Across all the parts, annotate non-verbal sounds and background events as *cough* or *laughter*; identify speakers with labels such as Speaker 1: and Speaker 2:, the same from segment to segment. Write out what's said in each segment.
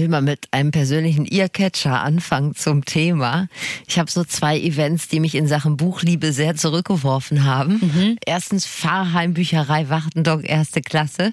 Speaker 1: will mal mit einem persönlichen Earcatcher anfangen zum Thema. Ich habe so zwei Events, die mich in Sachen Buchliebe sehr zurückgeworfen haben. Mhm. Erstens Pfarrheim Bücherei Wartendock erste Klasse.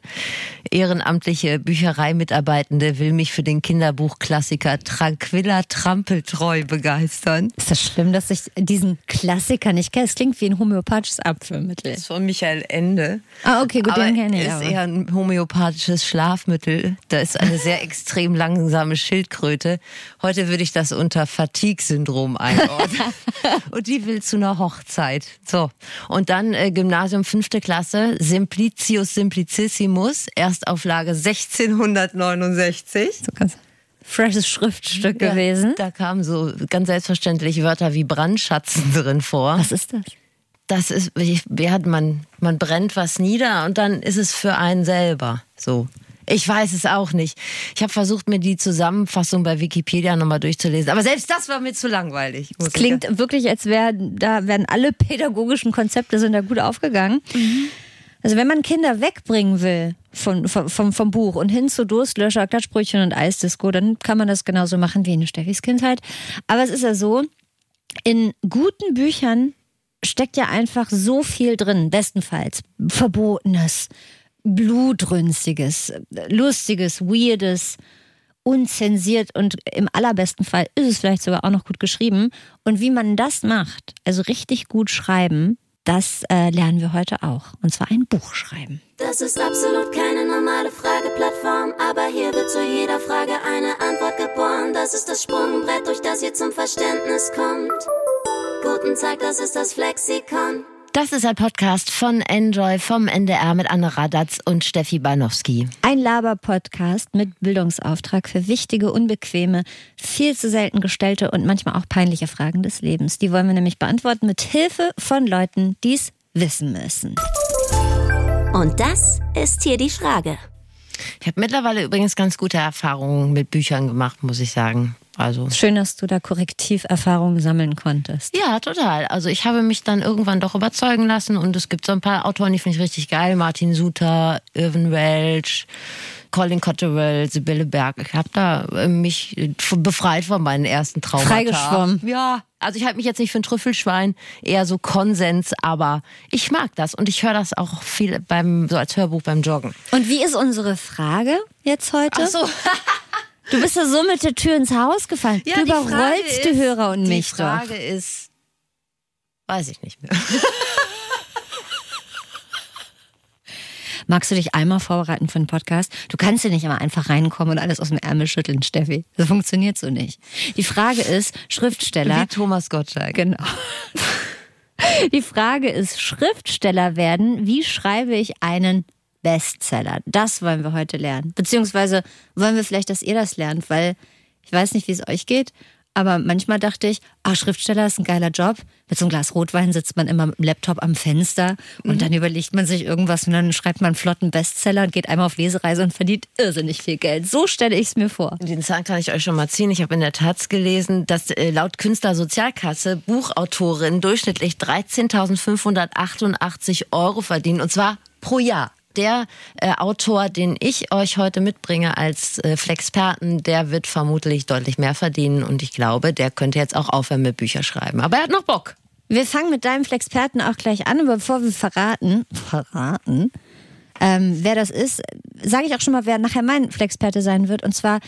Speaker 1: Ehrenamtliche Büchereimitarbeitende will mich für den Kinderbuchklassiker Tranquilla Trampeltreu begeistern.
Speaker 2: Ist das schlimm, dass ich diesen Klassiker nicht kenne? Es klingt wie ein homöopathisches Abführmittel.
Speaker 1: Das ist von Michael Ende.
Speaker 2: Ah, okay, gut,
Speaker 1: aber
Speaker 2: den kenne ich.
Speaker 1: ist eher ein homöopathisches Schlafmittel. Da ist eine sehr *laughs* extrem langsame Schildkröte. Heute würde ich das unter Fatigue-Syndrom einordnen. *laughs* und die will zu einer Hochzeit. So. Und dann äh, Gymnasium fünfte Klasse, Simplicius Simplicissimus, Erstauflage 1669.
Speaker 2: So ganz freshes Schriftstück ja, gewesen.
Speaker 1: Da kamen so ganz selbstverständlich Wörter wie Brandschatzen drin vor.
Speaker 2: Was ist das?
Speaker 1: Das ist, ja, man, man brennt was nieder und dann ist es für einen selber so. Ich weiß es auch nicht. Ich habe versucht, mir die Zusammenfassung bei Wikipedia nochmal durchzulesen. Aber selbst das war mir zu langweilig.
Speaker 2: Es klingt ja. wirklich, als wären da werden alle pädagogischen Konzepte sind da gut aufgegangen. Mhm. Also wenn man Kinder wegbringen will von, vom, vom, vom Buch und hin zu Durstlöscher, Klatschbrötchen und Eisdisco, dann kann man das genauso machen wie in Steffis Kindheit. Aber es ist ja so, in guten Büchern steckt ja einfach so viel drin, bestenfalls Verbotenes, Blutrünstiges, Lustiges, Weirdes, unzensiert und im allerbesten Fall ist es vielleicht sogar auch noch gut geschrieben. Und wie man das macht, also richtig gut schreiben, das äh, lernen wir heute auch. Und zwar ein Buch schreiben.
Speaker 3: Das ist absolut keine normale Frageplattform, aber hier wird zu jeder Frage eine Antwort geboren. Das ist das Sprungbrett, durch das ihr zum Verständnis kommt. Guten Tag, das ist das Flexikon.
Speaker 1: Das ist ein Podcast von Enjoy vom NDR mit Anne Radatz und Steffi Banowski.
Speaker 2: Ein Laber-Podcast mit Bildungsauftrag für wichtige, unbequeme, viel zu selten gestellte und manchmal auch peinliche Fragen des Lebens. Die wollen wir nämlich beantworten mit Hilfe von Leuten, die es wissen müssen.
Speaker 3: Und das ist hier die Frage.
Speaker 1: Ich habe mittlerweile übrigens ganz gute Erfahrungen mit Büchern gemacht, muss ich sagen. Also
Speaker 2: Schön, dass du da Korrektiverfahrungen sammeln konntest.
Speaker 1: Ja, total. Also ich habe mich dann irgendwann doch überzeugen lassen und es gibt so ein paar Autoren, die finde ich richtig geil. Martin Suter, Irvin Welch, Colin Cotterell, Sibylle Berg. Ich habe da äh, mich befreit von meinen ersten Traumata.
Speaker 2: Freigeschwommen.
Speaker 1: Ja, also ich halte mich jetzt nicht für ein Trüffelschwein, eher so Konsens, aber ich mag das und ich höre das auch viel beim so als Hörbuch beim Joggen.
Speaker 2: Und wie ist unsere Frage jetzt heute?
Speaker 1: Ach so. *laughs*
Speaker 2: Du bist ja so mit der Tür ins Haus gefallen.
Speaker 1: Ja,
Speaker 2: du
Speaker 1: die
Speaker 2: überrollst die,
Speaker 1: ist,
Speaker 2: Hörer und
Speaker 1: die
Speaker 2: mich
Speaker 1: Die Frage
Speaker 2: doch.
Speaker 1: ist, weiß ich nicht mehr. *laughs*
Speaker 2: Magst du dich einmal vorbereiten für einen Podcast? Du kannst ja nicht immer einfach reinkommen und alles aus dem Ärmel schütteln, Steffi. Das funktioniert so nicht. Die Frage ist, Schriftsteller.
Speaker 1: Wie Thomas Gottschalk.
Speaker 2: Genau. *laughs* Die Frage ist, Schriftsteller werden, wie schreibe ich einen Bestseller? Das wollen wir heute lernen. Beziehungsweise wollen wir vielleicht, dass ihr das lernt, weil ich weiß nicht, wie es euch geht, aber manchmal dachte ich, ah, Schriftsteller ist ein geiler Job. Mit so einem Glas Rotwein sitzt man immer mit dem Laptop am Fenster und
Speaker 1: Mhm.
Speaker 2: dann überlegt man sich irgendwas und dann schreibt man einen flotten Bestseller und geht einmal auf Lesereise und verdient irrsinnig viel Geld. So stelle ich es mir vor.
Speaker 1: Den Zahn kann ich euch schon mal ziehen. Ich habe in der Taz gelesen, dass äh, laut Künstlersozialkasse Buchautorinnen durchschnittlich 13.588 Euro verdienen und zwar pro Jahr. Der äh, Autor, den ich euch heute mitbringe als äh, Flexperten, der wird vermutlich deutlich mehr verdienen und ich glaube, der könnte jetzt auch aufhören mit Bücher schreiben. Aber er hat noch Bock.
Speaker 2: Wir fangen mit deinem Flexperten auch gleich an, aber bevor wir verraten, verraten, ähm, wer das ist, sage ich auch schon mal, wer nachher mein Flexperte sein wird. Und zwar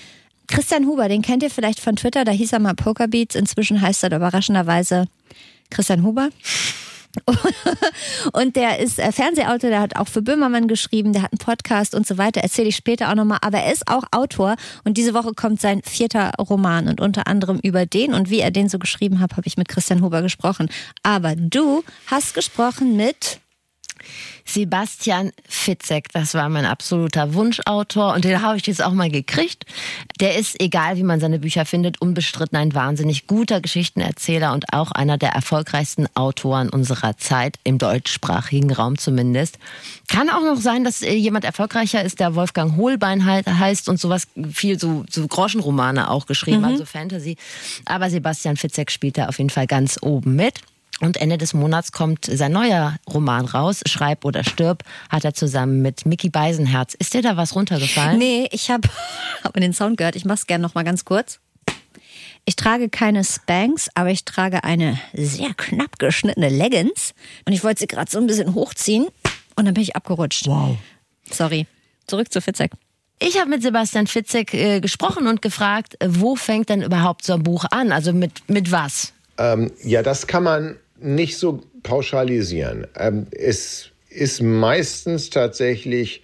Speaker 2: Christian Huber, den kennt ihr vielleicht von Twitter, da hieß er mal Pokerbeats, inzwischen heißt er überraschenderweise Christian Huber. *laughs* Und der ist äh, Fernsehautor, der hat auch für Böhmermann geschrieben, der hat einen Podcast und so weiter, erzähle ich später auch nochmal. Aber er ist auch Autor und diese Woche kommt sein vierter Roman und unter anderem über den und wie er den so geschrieben hat, habe ich mit Christian Huber gesprochen. Aber du hast gesprochen mit
Speaker 1: Sebastian Fitzek, das war mein absoluter Wunschautor und den habe ich jetzt auch mal gekriegt. Der ist, egal wie man seine Bücher findet, unbestritten ein wahnsinnig guter Geschichtenerzähler und auch einer der erfolgreichsten Autoren unserer Zeit, im deutschsprachigen Raum zumindest. Kann auch noch sein, dass äh, jemand erfolgreicher ist, der Wolfgang Hohlbein heißt und sowas, viel so, so Groschenromane auch geschrieben, also Fantasy. Aber Sebastian Fitzek spielt da auf jeden Fall ganz oben mit. Und Ende des Monats kommt sein neuer Roman raus, Schreib oder stirb, hat er zusammen mit Mickey Beisenherz. Ist dir da was runtergefallen?
Speaker 2: Nee, ich habe hab *laughs* den Sound gehört. Ich mach's gerne noch mal ganz kurz. Ich trage keine Spanks, aber ich trage eine sehr knapp geschnittene Leggings. Und ich wollte sie gerade so ein bisschen hochziehen und dann bin ich abgerutscht.
Speaker 1: Wow.
Speaker 2: Sorry. Zurück zu Fitzek.
Speaker 1: Ich habe mit Sebastian Fitzek äh, gesprochen und gefragt, wo fängt denn überhaupt so ein Buch an? Also mit, mit was?
Speaker 4: Ähm, ja, das kann man nicht so pauschalisieren. Ähm, es ist meistens tatsächlich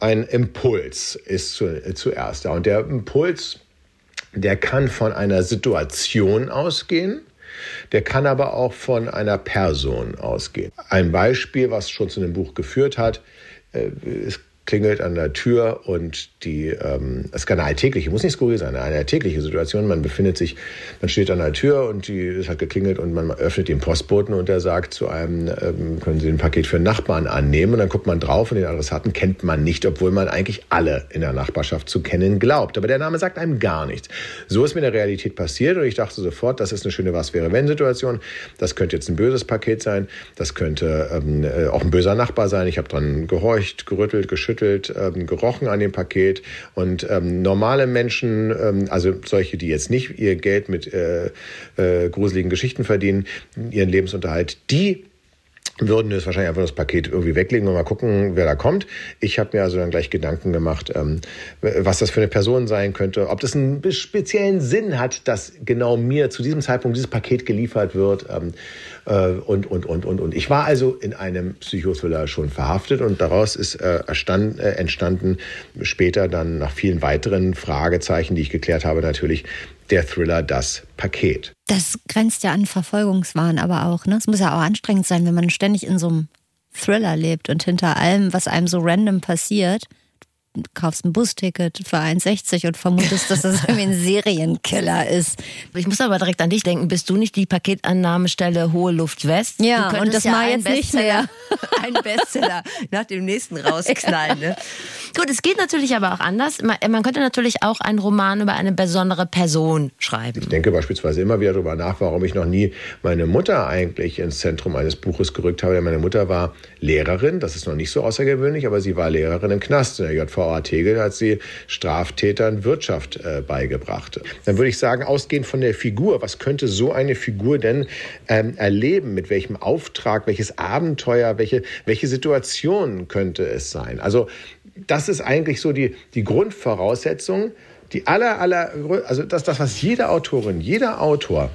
Speaker 4: ein Impuls, ist zu, äh, zuerst da. Und der Impuls, der kann von einer Situation ausgehen. Der kann aber auch von einer Person ausgehen. Ein Beispiel, was schon zu einem Buch geführt hat, äh, es klingelt an der Tür und die, ähm, es kann eine alltägliche, muss nicht skurril sein, eine alltägliche Situation. Man befindet sich, man steht an der Tür und die ist halt geklingelt und man öffnet den Postboten und der sagt zu einem, ähm, können Sie ein Paket für einen Nachbarn annehmen? Und dann guckt man drauf und den Adressaten kennt man nicht, obwohl man eigentlich alle in der Nachbarschaft zu kennen glaubt. Aber der Name sagt einem gar nichts. So ist mir in der Realität passiert und ich dachte sofort, das ist eine schöne Was-wäre-wenn-Situation. Das könnte jetzt ein böses Paket sein, das könnte ähm, äh, auch ein böser Nachbar sein. Ich habe dran gehorcht, gerüttelt, geschüttelt geschüttelt, ähm, gerochen an dem Paket. Und ähm, normale Menschen, ähm, also solche, die jetzt nicht ihr Geld mit äh, äh, gruseligen Geschichten verdienen, ihren Lebensunterhalt, die würden es wahrscheinlich einfach das Paket irgendwie weglegen und mal gucken, wer da kommt. Ich habe mir also dann gleich Gedanken gemacht, ähm, was das für eine Person sein könnte, ob das einen speziellen Sinn hat, dass genau mir zu diesem Zeitpunkt dieses Paket geliefert wird ähm, äh, und, und, und, und, und. Ich war also in einem Psychothriller schon verhaftet und daraus ist äh, erstand, äh, entstanden später dann nach vielen weiteren Fragezeichen, die ich geklärt habe, natürlich der Thriller Das Paket.
Speaker 2: Das grenzt ja an Verfolgungswahn aber auch. Ne? Es muss ja auch anstrengend sein, wenn man ständig in so einem Thriller lebt und hinter allem, was einem so random passiert, kaufst ein Busticket für 1,60 und vermutest, dass das irgendwie ein Serienkiller ist.
Speaker 1: Ich muss aber direkt an dich denken. Bist du nicht die Paketannahmestelle Hohe Luft West?
Speaker 2: Ja,
Speaker 1: du
Speaker 2: und das
Speaker 1: ja
Speaker 2: war
Speaker 1: einen
Speaker 2: jetzt nicht mehr. *laughs*
Speaker 1: Ein Bestseller nach dem nächsten rausknallen. Ne? *laughs* Gut, es geht natürlich aber auch anders. Man, man könnte natürlich auch einen Roman über eine besondere Person schreiben.
Speaker 4: Ich denke beispielsweise immer wieder darüber nach, warum ich noch nie meine Mutter eigentlich ins Zentrum eines Buches gerückt habe. Meine Mutter war Lehrerin, das ist noch nicht so außergewöhnlich, aber sie war Lehrerin im Knast in der JVA Tegel, hat sie Straftätern Wirtschaft äh, beigebracht. Dann würde ich sagen, ausgehend von der Figur, was könnte so eine Figur denn ähm, erleben? Mit welchem Auftrag, welches Abenteuer, welche, welche Situation könnte es sein? Also das ist eigentlich so die, die Grundvoraussetzung, die aller, aller, also das, das, was jede Autorin, jeder Autor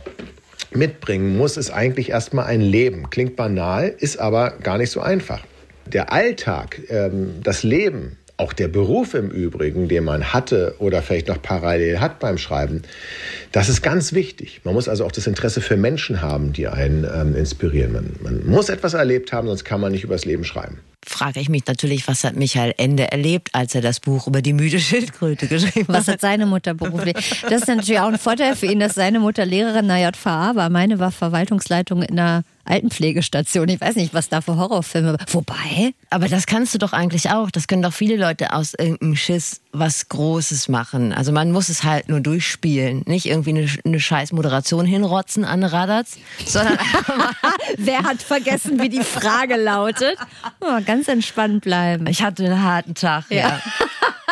Speaker 4: mitbringen muss, ist eigentlich erstmal ein Leben. Klingt banal, ist aber gar nicht so einfach. Der Alltag, ähm, das Leben, auch der Beruf im Übrigen, den man hatte oder vielleicht noch parallel hat beim Schreiben, das ist ganz wichtig. Man muss also auch das Interesse für Menschen haben, die einen ähm, inspirieren. Man, man muss etwas erlebt haben, sonst kann man nicht übers Leben schreiben
Speaker 1: frage ich mich natürlich, was hat Michael Ende erlebt, als er das Buch über die müde *laughs* Schildkröte geschrieben
Speaker 2: hat? Was hat seine Mutter beruflich? Das ist natürlich auch ein Vorteil für ihn, dass seine Mutter Lehrerin in der JVA war. Meine war Verwaltungsleitung in der Altenpflegestation. Ich weiß nicht, was da für Horrorfilme. Wobei.
Speaker 1: Aber das kannst du doch eigentlich auch. Das können doch viele Leute aus irgendeinem Schiss was Großes machen. Also man muss es halt nur durchspielen. Nicht irgendwie eine, eine scheiß Moderation hinrotzen an Radatz, sondern *laughs* *laughs*
Speaker 2: Wer hat vergessen, wie die Frage lautet? Oh, ganz entspannt bleiben.
Speaker 1: Ich hatte einen harten Tag, ja. ja. *laughs*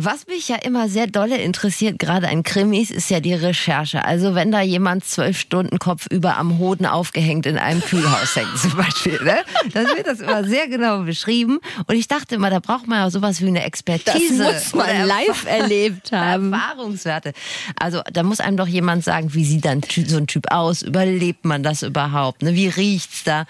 Speaker 1: Was mich ja immer sehr dolle interessiert, gerade an Krimis, ist ja die Recherche. Also wenn da jemand zwölf Stunden kopfüber am Hoden aufgehängt in einem Kühlhaus hängt zum Beispiel, ne? dann wird das immer sehr genau beschrieben. Und ich dachte immer, da braucht man ja sowas wie eine Expertise.
Speaker 2: Das muss man live erlebt haben.
Speaker 1: Erfahrungswerte. Also da muss einem doch jemand sagen, wie sieht dann so ein Typ aus? Überlebt man das überhaupt? Ne? Wie riecht's da?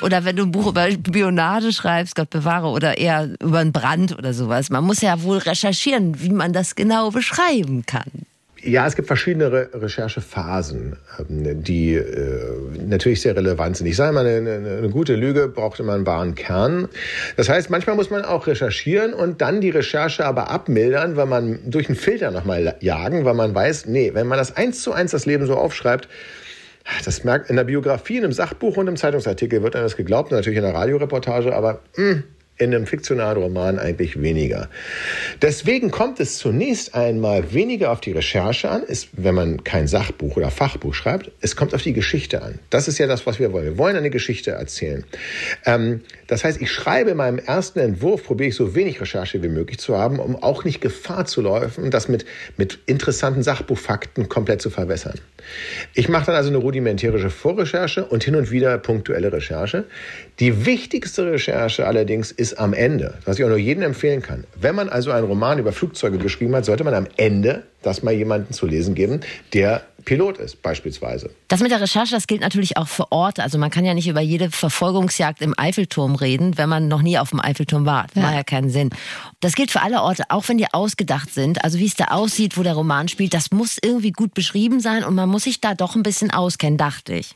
Speaker 1: Oder wenn du ein Buch über Spionage schreibst, Gott bewahre, oder eher über einen Brand oder sowas. Man muss ja wohl recherchieren recherchieren, wie man das genau beschreiben kann.
Speaker 4: Ja, es gibt verschiedene Re Recherchephasen, ähm, die äh, natürlich sehr relevant sind. Ich sage mal, eine, eine, gute Lüge braucht immer einen wahren Kern. Das heißt, manchmal muss man auch recherchieren und dann die Recherche aber abmildern, weil man durch einen Filter nochmal jagen, weil man weiß, nee, wenn man das eins zu eins das Leben so aufschreibt, das merkt in der Biografie, in einem Sachbuch und im Zeitungsartikel wird einem das geglaubt, natürlich in der Radioreportage, aber mh, hm, in einem fiktionalen Roman eigentlich weniger. Deswegen kommt es zunächst einmal weniger auf die Recherche an, ist, wenn man kein Sachbuch oder Fachbuch schreibt. Es kommt auf die Geschichte an. Das ist ja das, was wir wollen. Wir wollen eine Geschichte erzählen. Ähm, das heißt, ich schreibe in meinem ersten Entwurf, probiere ich so wenig Recherche wie möglich zu haben, um auch nicht Gefahr zu laufen, das mit, mit interessanten Sachbuchfakten komplett zu verwässern. Ich mache dann also eine rudimentäre Vorrecherche und hin und wieder punktuelle Recherche. Die wichtigste Recherche allerdings ist am Ende, was ich auch nur jedem empfehlen kann. Wenn man also einen Roman über Flugzeuge geschrieben hat, sollte man am Ende das mal jemanden zu lesen geben, der Pilot ist, beispielsweise.
Speaker 1: Das mit der Recherche, das gilt natürlich auch für Orte. Also man kann ja nicht über jede Verfolgungsjagd im Eiffelturm reden, wenn man noch nie auf dem Eiffelturm war. Das ja. macht ja keinen Sinn. Das gilt für alle Orte, auch wenn die ausgedacht sind. Also wie es da aussieht, wo der Roman spielt, das muss irgendwie gut beschrieben sein und man muss sich da doch ein bisschen auskennen, dachte ich.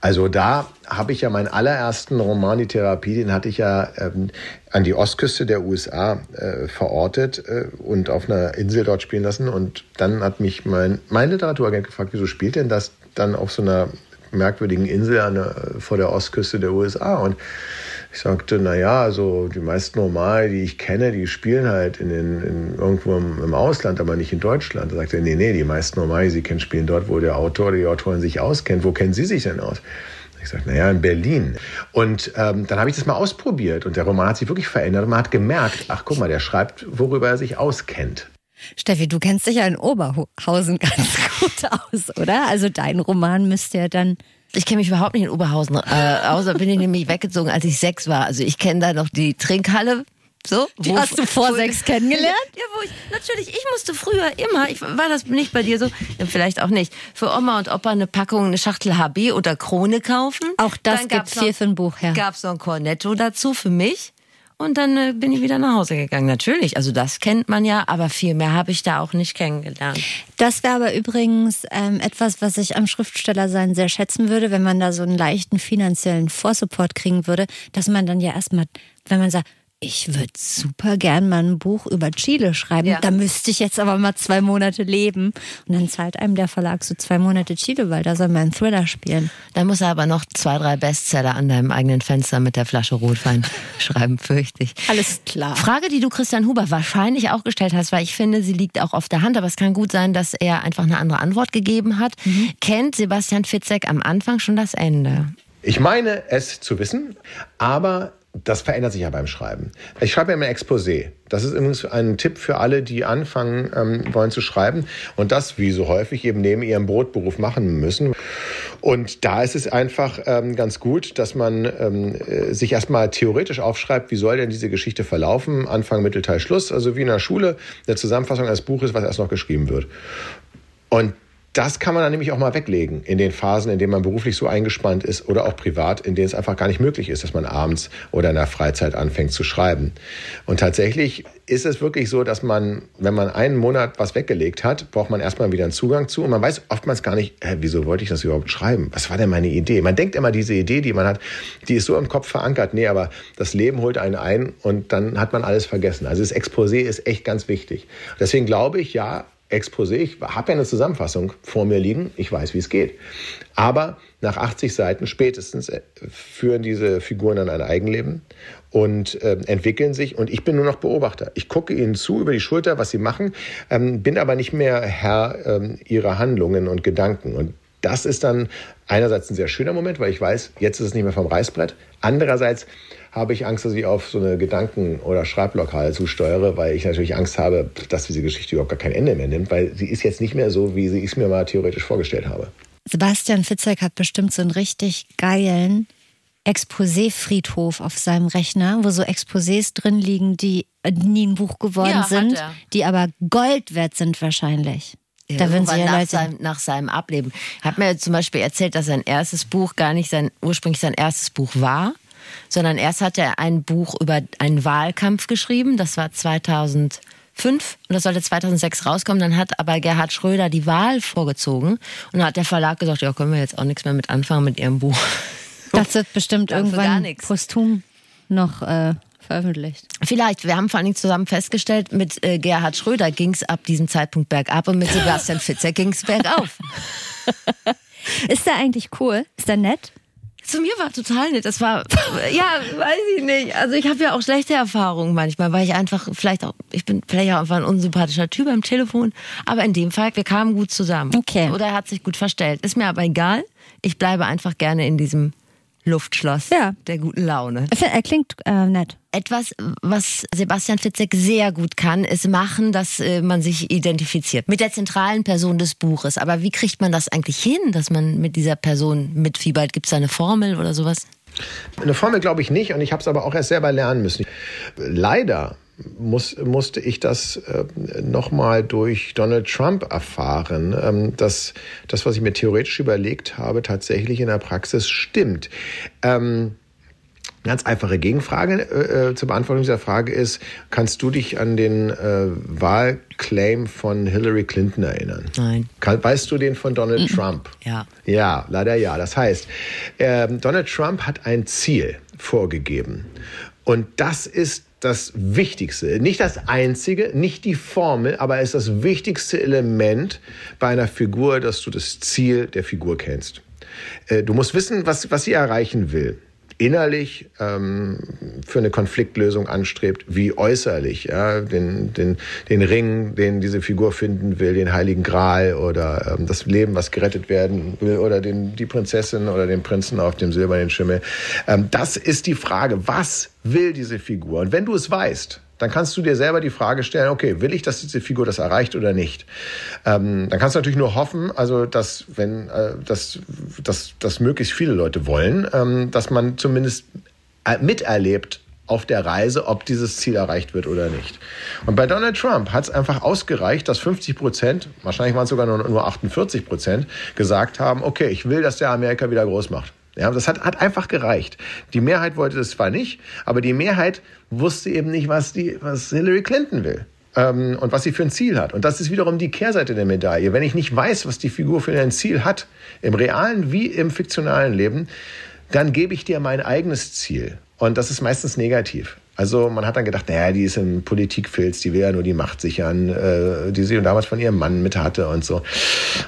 Speaker 4: Also da habe ich ja meinen allerersten Roman, die Therapie, den hatte ich ja ähm, an die Ostküste der USA äh, verortet äh, und auf einer Insel dort spielen lassen. Und dann hat mich mein, mein Literaturagent gefragt, wieso spielt denn das dann auf so einer merkwürdigen Insel an, vor der Ostküste der USA? Und ich sagte, na ja, also die meisten Romane, die ich kenne, die spielen halt in den, in, irgendwo im, im, Ausland, aber nicht in Deutschland. Da sagte er, nee, nee, die meisten Romane, die Sie kennen, spielen dort, wo der Autor oder die Autorin sich auskennt. Wo kennen Sie sich denn aus? Ich sagte, naja, in Berlin. Und ähm, dann habe ich das mal ausprobiert und der Roman hat sich wirklich verändert und man hat gemerkt, ach guck mal, der schreibt, worüber er sich auskennt.
Speaker 2: Steffi, du kennst dich ja in Oberhausen *laughs* ganz gut aus, oder? Also dein Roman müsste ja dann
Speaker 1: ich kenne mich überhaupt nicht in Oberhausen äh, außer bin ich nämlich weggezogen, als ich sechs war. Also ich kenne da noch die Trinkhalle. So,
Speaker 2: die wo, hast du vor wo, sechs kennengelernt?
Speaker 1: Ja, wo ich, natürlich, ich musste früher immer, ich, war das nicht bei dir so? Vielleicht auch nicht. Für Oma und Opa eine Packung, eine Schachtel HB oder Krone kaufen.
Speaker 2: Auch das gibt viel für ein Buch, ja.
Speaker 1: Gab es noch ein Cornetto dazu für mich. Und dann äh, bin ich wieder nach Hause gegangen. Natürlich, also das kennt man ja, aber viel mehr habe ich da auch nicht kennengelernt.
Speaker 2: Das wäre aber übrigens ähm, etwas, was ich am Schriftstellersein sehr schätzen würde, wenn man da so einen leichten finanziellen Vorsupport kriegen würde, dass man dann ja erstmal, wenn man sagt, ich würde super gern mal ein Buch über Chile schreiben. Ja. Da müsste ich jetzt aber mal zwei Monate leben. Und dann zahlt einem der Verlag so zwei Monate Chile, weil da soll man einen Thriller spielen.
Speaker 1: Da muss er aber noch zwei, drei Bestseller an deinem eigenen Fenster mit der Flasche Rotwein *laughs* schreiben, fürchte ich.
Speaker 2: Alles klar.
Speaker 1: Frage, die du Christian Huber wahrscheinlich auch gestellt hast, weil ich finde, sie liegt auch auf der Hand, aber es kann gut sein, dass er einfach eine andere Antwort gegeben hat. Mhm. Kennt Sebastian Fitzek am Anfang schon das Ende?
Speaker 4: Ich meine es zu wissen, aber das verändert sich ja beim Schreiben. Ich schreibe ja immer Exposé. Das ist übrigens ein Tipp für alle, die anfangen ähm, wollen zu schreiben und das, wie so häufig, eben neben ihrem Brotberuf machen müssen. Und da ist es einfach ähm, ganz gut, dass man ähm, äh, sich erstmal theoretisch aufschreibt, wie soll denn diese Geschichte verlaufen, Anfang, Mittelteil, Schluss, also wie in der Schule, eine Zusammenfassung eines Buches, was erst noch geschrieben wird. Und das kann man dann nämlich auch mal weglegen in den Phasen, in denen man beruflich so eingespannt ist oder auch privat, in denen es einfach gar nicht möglich ist, dass man abends oder in der Freizeit anfängt zu schreiben. Und tatsächlich ist es wirklich so, dass man, wenn man einen Monat was weggelegt hat, braucht man erstmal wieder einen Zugang zu und man weiß oftmals gar nicht, hä, wieso wollte ich das überhaupt schreiben? Was war denn meine Idee? Man denkt immer, diese Idee, die man hat, die ist so im Kopf verankert. Nee, aber das Leben holt einen ein und dann hat man alles vergessen. Also das Exposé ist echt ganz wichtig. Deswegen glaube ich, ja, Exposé. Ich habe ja eine Zusammenfassung vor mir liegen. Ich weiß, wie es geht. Aber nach 80 Seiten spätestens äh, führen diese Figuren dann ein Eigenleben und äh, entwickeln sich. Und ich bin nur noch Beobachter. Ich gucke ihnen zu über die Schulter, was sie machen, ähm, bin aber nicht mehr Herr ähm, ihrer Handlungen und Gedanken. Und das ist dann einerseits ein sehr schöner Moment, weil ich weiß, jetzt ist es nicht mehr vom Reißbrett. Andererseits habe ich Angst, dass ich auf so eine Gedanken- oder Schreibblockade zusteuere, weil ich natürlich Angst habe, dass diese Geschichte überhaupt gar kein Ende mehr nimmt, weil sie ist jetzt nicht mehr so, wie ich es mir mal theoretisch vorgestellt habe.
Speaker 2: Sebastian Fitzek hat bestimmt so einen richtig geilen Exposé-Friedhof auf seinem Rechner, wo so Exposés drin liegen, die nie ein Buch geworden ja, sind, die aber Gold wert sind wahrscheinlich.
Speaker 1: Ja, da würden sie ja nach, Leute seinem, nach seinem Ableben. Hat mir zum Beispiel erzählt, dass sein erstes Buch gar nicht sein ursprünglich sein erstes Buch war, sondern erst hat er ein Buch über einen Wahlkampf geschrieben. Das war 2005 und das sollte 2006 rauskommen. Dann hat aber Gerhard Schröder die Wahl vorgezogen und dann hat der Verlag gesagt, ja, können wir jetzt auch nichts mehr mit anfangen mit ihrem Buch. *laughs*
Speaker 2: Das wird bestimmt irgendwann posthum noch äh, veröffentlicht.
Speaker 1: Vielleicht. Wir haben vor allen Dingen zusammen festgestellt, mit äh, Gerhard Schröder ging es ab diesem Zeitpunkt bergab und mit *laughs* Sebastian Fitzer ging es bergauf. *laughs*
Speaker 2: Ist der eigentlich cool? Ist der nett?
Speaker 1: Zu mir war total nett. Das war, ja, weiß ich nicht. Also ich habe ja auch schlechte Erfahrungen manchmal, weil ich einfach vielleicht auch, ich bin vielleicht auch einfach ein unsympathischer Typ am Telefon. Aber in dem Fall, wir kamen gut zusammen.
Speaker 2: Okay.
Speaker 1: Oder er hat sich gut verstellt. Ist mir aber egal. Ich bleibe einfach gerne in diesem Luftschloss
Speaker 2: Ja.
Speaker 1: der guten Laune.
Speaker 2: Er klingt äh, nett.
Speaker 1: Etwas, was Sebastian Fitzek sehr gut kann, ist machen, dass äh, man sich identifiziert mit der zentralen Person des Buches. Aber wie kriegt man das eigentlich hin, dass man mit dieser Person mitfiebert? Gibt es da eine Formel oder sowas?
Speaker 4: Eine Formel glaube ich nicht und ich habe es aber auch erst selber lernen müssen. Leider muss, musste ich das äh, nochmal durch Donald Trump erfahren, ähm, dass das, was ich mir theoretisch überlegt habe, tatsächlich in der Praxis stimmt. Ähm, Ganz einfache Gegenfrage äh, äh, zur Beantwortung dieser Frage ist, kannst du dich an den äh, Wahlclaim von Hillary Clinton erinnern?
Speaker 1: Nein.
Speaker 4: Kann, weißt du den von Donald Trump?
Speaker 1: Ja.
Speaker 4: Ja, leider ja. Das heißt, ähm, Donald Trump hat ein Ziel vorgegeben. Und das ist das Wichtigste, nicht das Einzige, nicht die Formel, aber es ist das wichtigste Element bei einer Figur, dass du das Ziel der Figur kennst. Äh, du musst wissen, was, was sie erreichen will innerlich ähm, für eine Konfliktlösung anstrebt, wie äußerlich. Ja, den, den, den Ring, den diese Figur finden will, den Heiligen Gral oder ähm, das Leben, was gerettet werden will, oder den, die Prinzessin oder den Prinzen auf dem silbernen Schimmel. Ähm, das ist die Frage, was will diese Figur? Und wenn du es weißt, dann kannst du dir selber die Frage stellen, okay, will ich, dass diese Figur das erreicht oder nicht? Ähm, dann kannst du natürlich nur hoffen, also dass, wenn, äh, dass, dass, dass möglichst viele Leute wollen, ähm, dass man zumindest äh, miterlebt auf der Reise, ob dieses Ziel erreicht wird oder nicht. Und bei Donald Trump hat es einfach ausgereicht, dass 50 Prozent, wahrscheinlich waren es sogar nur, nur 48 Prozent, gesagt haben, okay, ich will, dass der Amerika wieder groß macht. Ja, das hat, hat einfach gereicht. Die Mehrheit wollte das zwar nicht, aber die Mehrheit wusste eben nicht, was, die, was Hillary Clinton will. Ähm, und was sie für ein Ziel hat. Und das ist wiederum die Kehrseite der Medaille. Wenn ich nicht weiß, was die Figur für ein Ziel hat, im realen wie im fiktionalen Leben, dann gebe ich dir mein eigenes Ziel. Und das ist meistens negativ. Also man hat dann gedacht, naja, die ist im Politikfilz, die will ja nur die Macht sichern, äh, die sie damals von ihrem Mann mit hatte und so.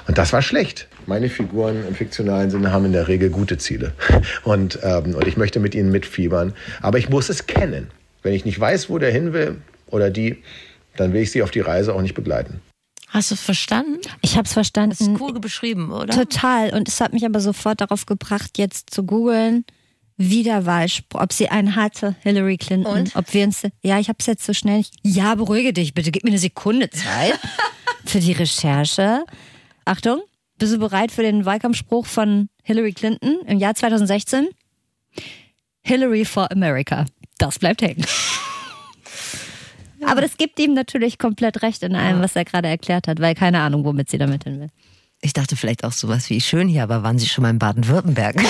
Speaker 4: Und das war schlecht. Meine Figuren im fiktionalen Sinne haben in der Regel gute Ziele. *laughs* Und, ähm, und ich möchte mit ihnen mitfiebern. Aber ich muss es kennen. Wenn ich nicht weiß, wo der hin will oder die, dann will ich sie auf die Reise auch nicht begleiten.
Speaker 1: Hast du es verstanden?
Speaker 2: Ich habe es
Speaker 1: Das
Speaker 2: verstanden.
Speaker 1: ist cool beschrieben, oder?
Speaker 2: Total. Und es hat mich aber sofort darauf gebracht, jetzt zu googeln, Wiederwahlspruch, ob sie einen hatte, Hillary Clinton.
Speaker 1: Und?
Speaker 2: Ob wir uns. Ja, ich habe es jetzt so schnell nicht. Ja, beruhige dich bitte. Gib mir eine Sekunde Zeit *laughs* für die Recherche. Achtung, bist du bereit für den Wahlkampfspruch von Hillary Clinton im Jahr 2016? Hillary for America. Das bleibt hängen. *laughs* Aber das gibt ihm natürlich komplett recht in allem, was er gerade erklärt hat, weil keine Ahnung, womit sie damit hin will.
Speaker 1: Ich dachte vielleicht auch sowas wie schön hier, aber waren Sie schon mal in Baden-Württemberg? *laughs*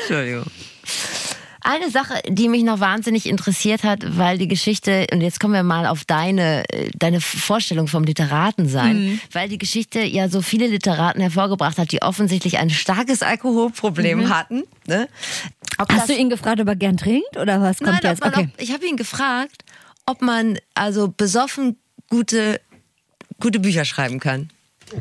Speaker 1: Entschuldigung. Eine Sache, die mich noch wahnsinnig interessiert hat, weil die Geschichte, und jetzt kommen wir mal auf deine, äh, deine Vorstellung vom Literaten sein, weil die Geschichte ja so viele Literaten hervorgebracht hat, die offensichtlich ein starkes Alkoholproblem hatten. Ne? Ob
Speaker 2: Hast du ihn gefragt, ob er gern trinkt oder was kommt
Speaker 1: Nein,
Speaker 2: jetzt?
Speaker 1: ob
Speaker 2: Okay.
Speaker 1: auch, ich habe ihn gefragt, ob man also besoffen gute, gute Bücher schreiben kann.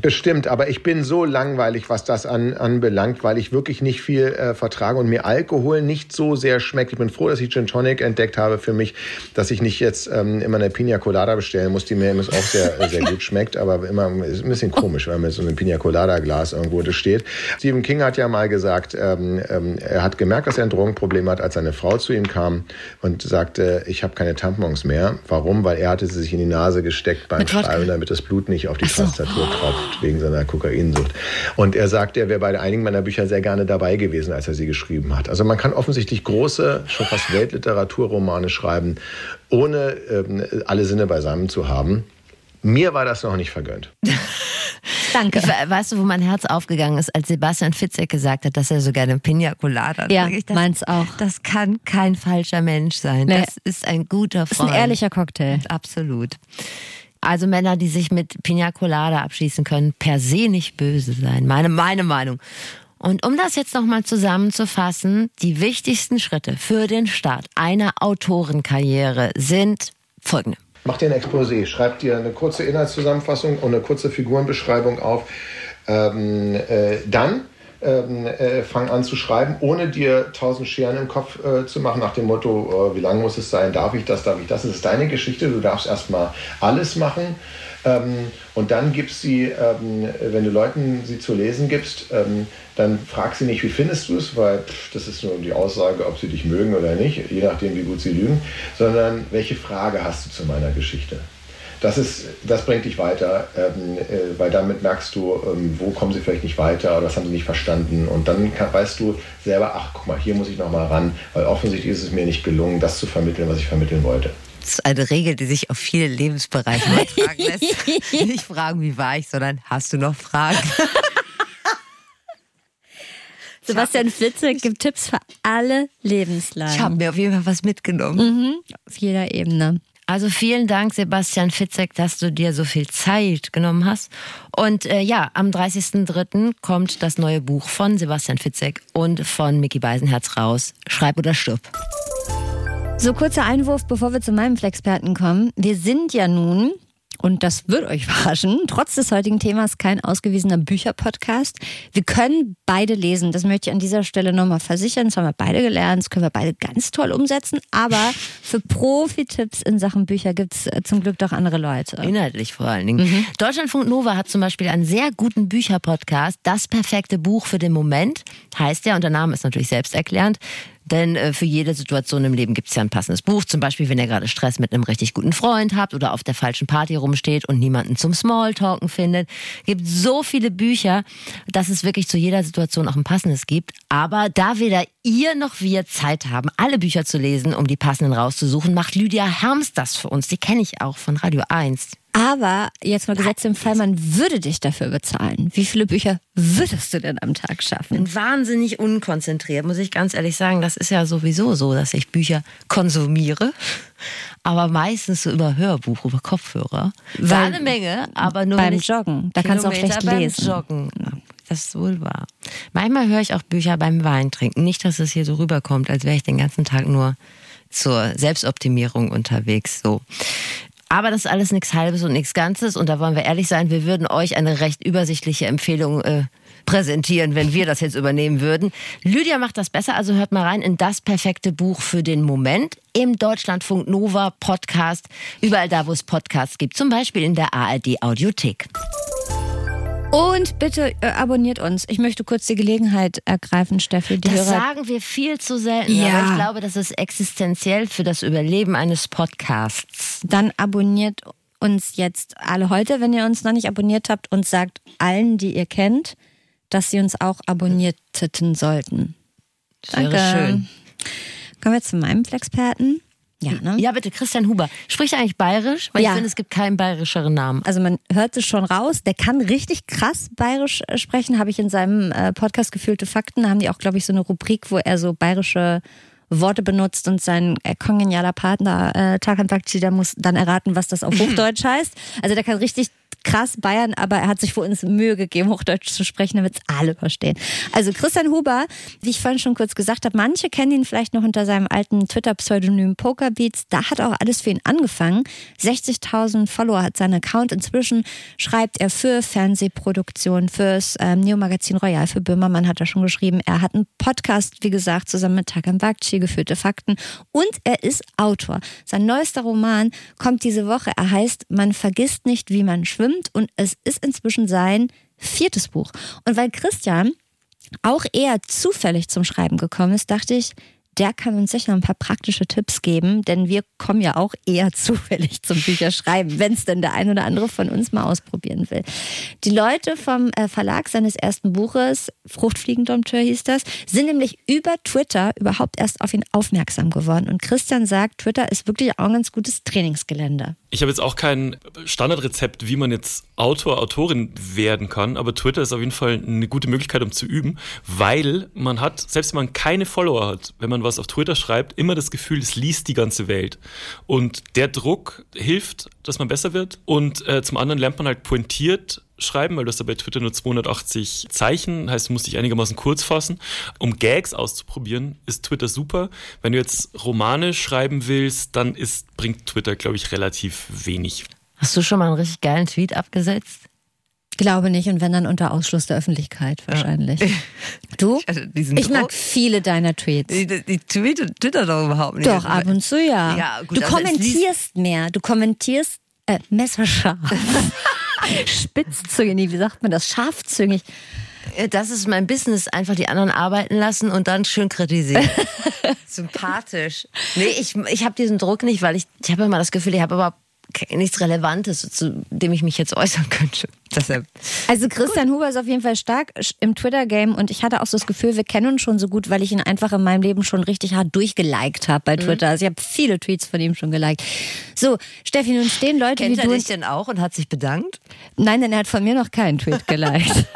Speaker 4: Bestimmt, aber ich bin so langweilig, was das an, anbelangt, weil ich wirklich nicht viel äh, vertrage und mir Alkohol nicht so sehr schmeckt. Ich bin froh, dass ich Gin Tonic entdeckt habe für mich, dass ich nicht jetzt ähm, immer eine Pina Colada bestellen muss, die mir auch sehr, *laughs* sehr gut schmeckt, aber immer ist ein bisschen komisch, wenn man so einem Pina Colada Glas irgendwo das steht. Stephen King hat ja mal gesagt, ähm, ähm, er hat gemerkt, dass er ein Drogenproblem hat, als seine Frau zu ihm kam und sagte, ich habe keine Tampons mehr. Warum? Weil er hatte sie sich in die Nase gesteckt beim? Schreiben, damit das Blut nicht auf die Tastatur tropft wegen seiner Kokainsucht. Und er sagt, er wäre bei einigen meiner Bücher sehr gerne dabei gewesen, als er sie geschrieben hat. Also man kann offensichtlich große, schon fast Weltliteraturromane schreiben, ohne ähm, alle Sinne beisammen zu haben. Mir war das noch nicht vergönnt. *laughs*
Speaker 2: Danke.
Speaker 1: We- Weißt du, wo mein Herz aufgegangen ist, als Sebastian Fitzek gesagt hat, dass er so gerne Pina Colada
Speaker 2: Ja,
Speaker 1: trinkt? Das-
Speaker 2: meins auch.
Speaker 1: Das kann kein falscher Mensch sein.
Speaker 2: Nee.
Speaker 1: Das ist ein guter
Speaker 2: ist
Speaker 1: Freund.
Speaker 2: ein ehrlicher Cocktail.
Speaker 1: Absolut. Also Männer, die sich mit Pina Colada abschießen können, per se nicht böse sein. Meine, meine Meinung. Und um das jetzt nochmal zusammenzufassen, die wichtigsten Schritte für den Start einer Autorenkarriere sind folgende.
Speaker 4: Mach dir ein Exposé, schreib dir eine kurze Inhaltszusammenfassung und eine kurze Figurenbeschreibung auf. Ähm, äh, dann äh, fang an zu schreiben, ohne dir tausend Scheren im Kopf äh, zu machen, nach dem Motto, äh, wie lang muss es sein, darf ich das, darf ich das. Es ist deine Geschichte, du darfst erstmal alles machen. Ähm, und dann gibst sie, ähm, wenn du Leuten sie zu lesen gibst, ähm, dann frag sie nicht, wie findest du es, weil pff, das ist nur die Aussage, ob sie dich mögen oder nicht, je nachdem, wie gut sie lügen, sondern welche Frage hast du zu meiner Geschichte? Das, ist, das bringt dich weiter, ähm, äh, weil damit merkst du, ähm, wo kommen sie vielleicht nicht weiter oder was haben sie nicht verstanden. Und dann kann, weißt du selber, ach guck mal, hier muss ich nochmal ran, weil offensichtlich ist es mir nicht gelungen, das zu vermitteln, was ich vermitteln wollte.
Speaker 1: Das ist eine Regel, die sich auf viele Lebensbereiche übertragen *laughs* lässt. Nicht fragen, wie war ich, sondern hast du noch Fragen? *laughs*
Speaker 2: Sebastian Flitzek gibt Tipps für alle Lebenslagen.
Speaker 1: Ich habe mir auf jeden Fall was mitgenommen.
Speaker 2: Mhm, auf jeder Ebene.
Speaker 1: Also vielen Dank, Sebastian Fitzek, dass du dir so viel Zeit genommen hast. Und äh, ja, am 30.03. kommt das neue Buch von Sebastian Fitzek und von Mickey Beisenherz raus. Schreib oder stirb.
Speaker 2: So kurzer Einwurf, bevor wir zu meinem Flexperten kommen. Wir sind ja nun und das wird euch *laughs* überraschen, trotz des heutigen Themas kein ausgewiesener Bücherpodcast. Wir können beide lesen, das möchte ich an dieser Stelle nochmal versichern. Das haben wir beide gelernt, das können wir beide ganz toll umsetzen. Aber *laughs* für Profi-Tipps in Sachen Bücher gibt es äh, zum Glück doch andere Leute.
Speaker 1: Inhaltlich vor allen Dingen. Mhm. Deutschlandfunk Nova hat zum Beispiel einen sehr guten Bücherpodcast, Das perfekte Buch für den Moment, heißt der, und der Name ist natürlich selbsterklärend. Denn äh, für jede Situation im Leben gibt es ja ein passendes Buch. Zum Beispiel, wenn ihr gerade Stress mit einem richtig guten Freund habt oder auf der falschen Party rumsteht und niemanden zum Smalltalken findet. Gibt so viele Bücher, dass es wirklich zu jeder Situation auch ein passendes gibt. Aber da weder ihr noch wir Zeit haben, alle Bücher zu lesen, um die passenden rauszusuchen, macht Lydia Herms das für uns. Die kenne ich auch von Radio 1.
Speaker 2: Aber jetzt mal gesetzt im Fall, man würde dich dafür bezahlen. Wie viele Bücher würdest du denn am Tag schaffen?
Speaker 1: Bin wahnsinnig unkonzentriert, muss ich ganz ehrlich sagen. Das ist ja sowieso so, dass ich Bücher konsumiere. Aber meistens so über Hörbuch, über Kopfhörer. War eine Menge, aber nur
Speaker 2: beim Joggen. Da kannst du auch schlecht
Speaker 1: beim
Speaker 2: lesen.
Speaker 1: Joggen. Das ist wohl wahr. Manchmal höre ich auch Bücher beim Wein trinken. Nicht, dass es hier so rüberkommt, als wäre ich den ganzen Tag nur zur Selbstoptimierung unterwegs. So. Aber das ist alles nichts Halbes und nichts Ganzes. Und da wollen wir ehrlich sein, wir würden euch eine recht übersichtliche Empfehlung äh, präsentieren, wenn wir das jetzt übernehmen würden. Lydia macht das besser, also hört mal rein in das perfekte Buch für den Moment im Deutschlandfunk Nova Podcast. Überall da, wo es Podcasts gibt, zum Beispiel in der ARD Audiothek.
Speaker 2: Und bitte äh, abonniert uns. Ich möchte kurz die Gelegenheit ergreifen, Steffi. Die
Speaker 1: Das
Speaker 2: Hörer
Speaker 1: sagen wir viel zu selten,
Speaker 2: Ja.
Speaker 1: aber ich glaube, das ist existenziell für das Überleben eines Podcasts.
Speaker 2: dann abonniert uns jetzt alle heute, wenn ihr uns noch nicht abonniert habt und sagt allen, die ihr kennt, dass sie uns auch abonnierten sollten.
Speaker 1: Das wäre schön.
Speaker 2: Kommen wir zu meinem Flexperten. Ja, ne?
Speaker 1: Ja, bitte, Christian Huber. Spricht er eigentlich bayerisch? Weil
Speaker 2: Ja.
Speaker 1: ich finde, es gibt keinen bayerischeren Namen.
Speaker 2: Also man hört es schon raus, der kann richtig krass bayerisch äh, sprechen, habe ich in seinem äh, Podcast Gefühlte Fakten, da haben die auch, glaube ich, so eine Rubrik, wo er so bayerische Worte benutzt und sein äh, kongenialer Partner äh, Tarkan Bakci, der muss dann erraten, was das auf *laughs* Hochdeutsch heißt. Also der kann richtig krass Bayern, aber er hat sich für uns Mühe gegeben, Hochdeutsch zu sprechen, damit es alle verstehen. Also Christian Huber, wie ich vorhin schon kurz gesagt habe, manche kennen ihn vielleicht noch unter seinem alten Twitter-Pseudonym Pokerbeats. Da hat auch alles für ihn angefangen. 60.000 Follower hat sein Account. Inzwischen schreibt er für Fernsehproduktionen, fürs ähm, Neo-Magazin Royal, für Böhmermann hat er schon geschrieben. Er hat einen Podcast, wie gesagt, zusammen mit Takan Bakci, geführte Fakten. Und er ist Autor. Sein neuester Roman kommt diese Woche. Er heißt Man vergisst nicht, wie man schwimmt. Und es ist inzwischen sein viertes Buch. Und weil Christian auch eher zufällig zum Schreiben gekommen ist, dachte ich, der kann uns sicher ein paar praktische Tipps geben, denn wir kommen ja auch eher *laughs* zufällig zum Bücherschreiben, wenn es denn der ein oder andere von uns mal ausprobieren will. Die Leute vom äh, Verlag seines ersten Buches, Fruchtfliegendompteur hieß das, sind nämlich über Twitter überhaupt erst auf ihn aufmerksam geworden. Und Christian sagt, Twitter ist wirklich auch ein ganz gutes Trainingsgelände.
Speaker 5: Ich habe jetzt auch kein Standardrezept, wie man jetzt Autor, Autorin werden kann, aber Twitter ist auf jeden Fall eine gute Möglichkeit, um zu üben, weil man hat, selbst wenn man keine Follower hat, wenn man was auf Twitter schreibt, immer das Gefühl, es liest die ganze Welt. Und der Druck hilft, dass man besser wird. Und äh, zum anderen lernt man halt pointiert schreiben, weil du hast ja bei Twitter nur 280 Zeichen, heißt, du musst dich einigermaßen kurz fassen. Um Gags auszuprobieren, ist Twitter super. Wenn du jetzt Romane schreiben willst, dann ist, bringt Twitter, glaube ich, relativ wenig.
Speaker 1: Hast du schon mal einen richtig geilen Tweet abgesetzt?
Speaker 2: Glaube nicht und wenn dann unter Ausschluss der Öffentlichkeit wahrscheinlich. *laughs* Du?
Speaker 1: Also diesen
Speaker 2: Ich mag viele deiner Tweets.
Speaker 1: Die, die tweetet, twittert doch überhaupt nicht.
Speaker 2: Doch, ab und zu ja.
Speaker 1: Ja, gut,
Speaker 2: du
Speaker 1: also
Speaker 2: kommentierst mehr. Du kommentierst äh, messerscharf. *laughs* Spitzzüngig, wie sagt man das? Scharfzüngig.
Speaker 1: Das ist mein Business, einfach die anderen arbeiten lassen und dann schön kritisieren. *laughs* Sympathisch. Nee, ich, ich habe diesen Druck nicht, weil ich, ich habe immer das Gefühl, ich habe überhaupt nichts Relevantes, zu dem ich mich jetzt äußern könnte. *laughs* Deshalb.
Speaker 2: Also Christian Huber ist auf jeden Fall stark im Twitter-Game und ich hatte auch so das Gefühl, wir kennen uns schon so gut, weil ich ihn einfach in meinem Leben schon richtig hart durchgeliked habe
Speaker 1: Mhm.
Speaker 2: bei Twitter. Also ich habe viele Tweets von ihm schon geliked. So, Steffi, nun stehen Leute
Speaker 1: Kennt
Speaker 2: wie
Speaker 1: er
Speaker 2: du...
Speaker 1: dich denn auch und hat sich bedankt?
Speaker 2: Nein, denn er hat von mir noch keinen Tweet geliked. *laughs*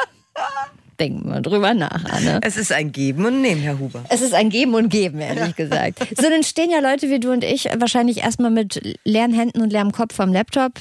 Speaker 2: Denken wir drüber nach, Anne.
Speaker 1: Es ist ein Geben und Nehmen, Herr Huber.
Speaker 2: Es ist ein Geben und Geben, ehrlich *laughs* gesagt. So, dann stehen ja Leute wie du und ich wahrscheinlich erstmal mit leeren Händen und leerem Kopf am Laptop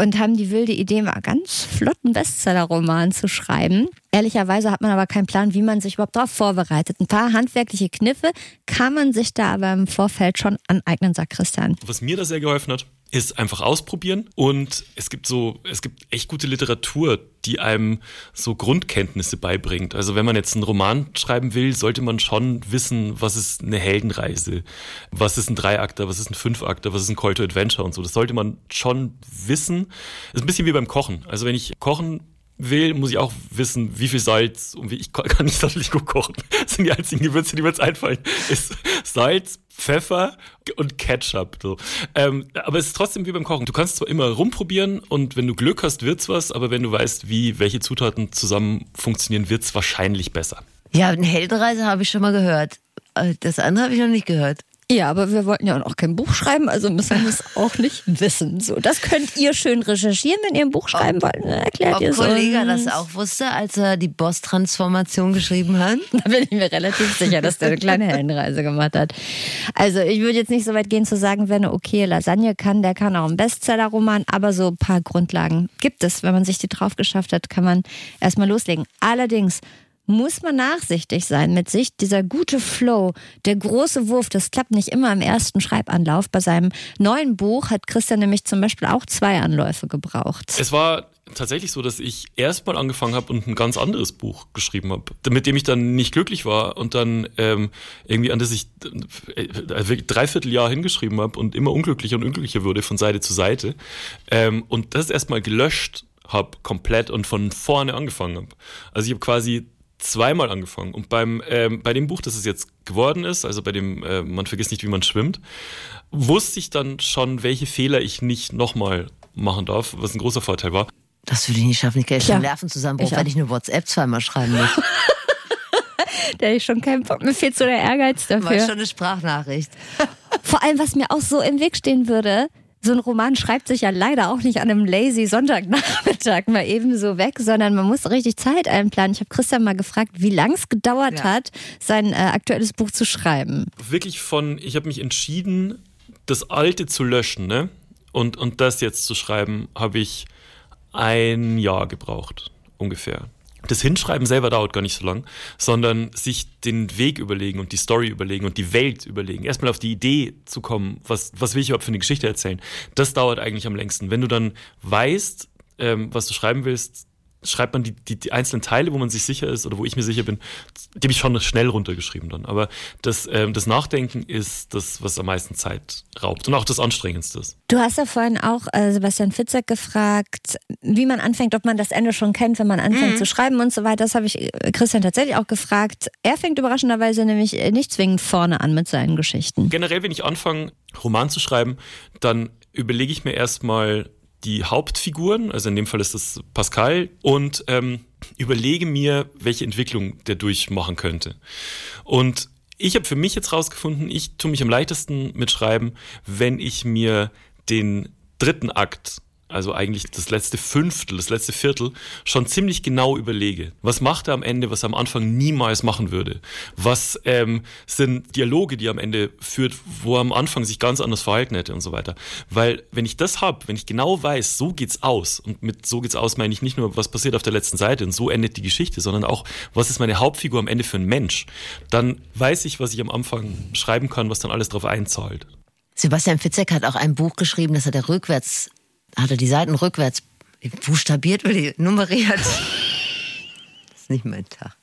Speaker 2: und haben die wilde Idee, mal ganz flotten Bestseller-Roman zu schreiben. Ehrlicherweise hat man aber keinen Plan, wie man sich überhaupt darauf vorbereitet. Ein paar handwerkliche Kniffe kann man sich da aber im Vorfeld schon aneignen, sagt Christian.
Speaker 5: Was mir da sehr geholfen hat, ist einfach ausprobieren. Und es gibt so, es gibt echt gute Literatur, die einem so Grundkenntnisse beibringt. Also wenn man jetzt einen Roman schreiben will, sollte man schon wissen, was ist eine Heldenreise, was ist ein Dreiakter, was ist ein Fünfakter, was ist ein Call to Adventure und so. Das sollte man schon wissen. Das ist ein bisschen wie beim Kochen. Also wenn ich kochen will, muss ich auch wissen, wie viel Salz und wie ich kann nicht gut kochen. *laughs* Das sind die einzigen Gewürze, die mir jetzt einfallen. Ist Salz, Pfeffer und Ketchup. So. Ähm, aber es ist trotzdem wie beim Kochen. Du kannst zwar immer rumprobieren und wenn du Glück hast, wird's was, aber wenn du weißt, wie welche Zutaten zusammen funktionieren, wird's wahrscheinlich besser.
Speaker 1: Ja, eine Heldenreise habe ich schon mal gehört. Äh, Das andere habe ich noch nicht gehört.
Speaker 2: Ja, aber wir wollten ja auch kein Buch schreiben, also müssen wir es auch nicht wissen. So, das könnt ihr schön recherchieren, wenn ihr ein Buch schreiben wollt. Ne? Erklärt
Speaker 1: Ob
Speaker 2: ihr es
Speaker 1: Kollege das auch wusste, als er die Boss-Transformation geschrieben hat? *laughs*
Speaker 2: Da bin ich mir relativ sicher, dass der eine kleine *laughs* Heldenreise gemacht hat. Also ich würde jetzt nicht so weit gehen zu sagen, wer eine okay Lasagne kann, der kann auch einen Bestseller-Roman, aber so ein paar Grundlagen gibt es. Wenn man sich die drauf geschafft hat, kann man erstmal loslegen. Allerdings muss man nachsichtig sein mit sich. Dieser gute Flow, der große Wurf, das klappt nicht immer im ersten Schreibanlauf. Bei seinem neuen Buch hat Christian nämlich zum Beispiel auch zwei Anläufe gebraucht.
Speaker 5: Es war tatsächlich so, dass ich erstmal angefangen habe und ein ganz anderes Buch geschrieben habe, mit dem ich dann nicht glücklich war und dann ähm, irgendwie an das ich äh, wirklich dreiviertel Jahr hingeschrieben habe und immer unglücklicher und unglücklicher wurde von Seite zu Seite ähm, und das erstmal gelöscht habe komplett und von vorne angefangen habe. Also ich habe quasi zweimal angefangen und beim ähm, bei dem Buch, das es jetzt geworden ist, also bei dem äh, man vergisst nicht, wie man schwimmt, wusste ich dann schon, welche Fehler ich nicht nochmal machen darf, was ein großer Vorteil war.
Speaker 1: Das würde ich nicht schaffen. Ich kriege
Speaker 2: Tja,
Speaker 1: schon Nervenzusammenbruch,
Speaker 2: ich
Speaker 1: wenn ich eine WhatsApp zweimal schreiben muss. *laughs*
Speaker 2: Da hab ich schon keinen Bock. Mir fehlt so der Ehrgeiz dafür.
Speaker 1: schon eine Sprachnachricht.
Speaker 2: Vor allem, was mir auch so im Weg stehen würde, so ein Roman schreibt sich ja leider auch nicht an einem lazy Sonntagnachmittag *laughs* mal eben so weg, sondern man muss richtig Zeit einplanen. Ich habe Christian mal gefragt, wie lang es gedauert
Speaker 1: Ja.
Speaker 2: hat, sein äh, aktuelles Buch zu schreiben.
Speaker 5: wirklich von, ich habe mich entschieden, das Alte zu löschen, ne? Und, und das jetzt zu schreiben, habe ich ein Jahr gebraucht, ungefähr. Das Hinschreiben selber dauert gar nicht so lang, sondern sich den Weg überlegen und die Story überlegen und die Welt überlegen. Erstmal auf die Idee zu kommen, was, was will ich überhaupt für eine Geschichte erzählen. Das dauert eigentlich am längsten. Wenn du dann weißt, ähm, was du schreiben willst, schreibt man die, die, die einzelnen Teile, wo man sich sicher ist oder wo ich mir sicher bin, die habe ich schon schnell runtergeschrieben dann. Aber das, ähm, das Nachdenken ist das, was am meisten Zeit raubt und auch das Anstrengendste ist.
Speaker 2: Du hast ja vorhin auch äh, Sebastian Fitzek gefragt, wie man anfängt, ob man das Ende schon kennt, wenn man anfängt zu schreiben und so weiter. Das habe ich äh, Christian tatsächlich auch gefragt. Er fängt überraschenderweise nämlich äh, nicht zwingend vorne an mit seinen Geschichten.
Speaker 5: Generell, wenn ich anfange, Roman zu schreiben, dann überlege ich mir erstmal die Hauptfiguren, also in dem Fall ist das Pascal, und ähm, überlege mir, welche Entwicklung der durchmachen könnte. Und ich habe für mich jetzt rausgefunden, ich tue mich am leichtesten mit Schreiben, wenn ich mir den dritten Akt, also eigentlich das letzte Fünftel, das letzte Viertel, schon ziemlich genau überlege. Was macht er am Ende, was er am Anfang niemals machen würde? Was ähm, sind Dialoge, die er am Ende führt, wo er am Anfang sich ganz anders verhalten hätte und so weiter. Weil wenn ich das habe, wenn ich genau weiß, so geht's aus, und mit so geht's aus meine ich nicht nur, was passiert auf der letzten Seite und so endet die Geschichte, sondern auch, was ist meine Hauptfigur am Ende für ein Mensch, dann weiß ich, was ich am Anfang schreiben kann, was dann alles drauf einzahlt.
Speaker 1: Sebastian Fitzek hat auch ein Buch geschrieben, das hat er rückwärts, hat er die Seiten rückwärts Buchstabiert oder nummeriert? Das ist nicht mein Tag.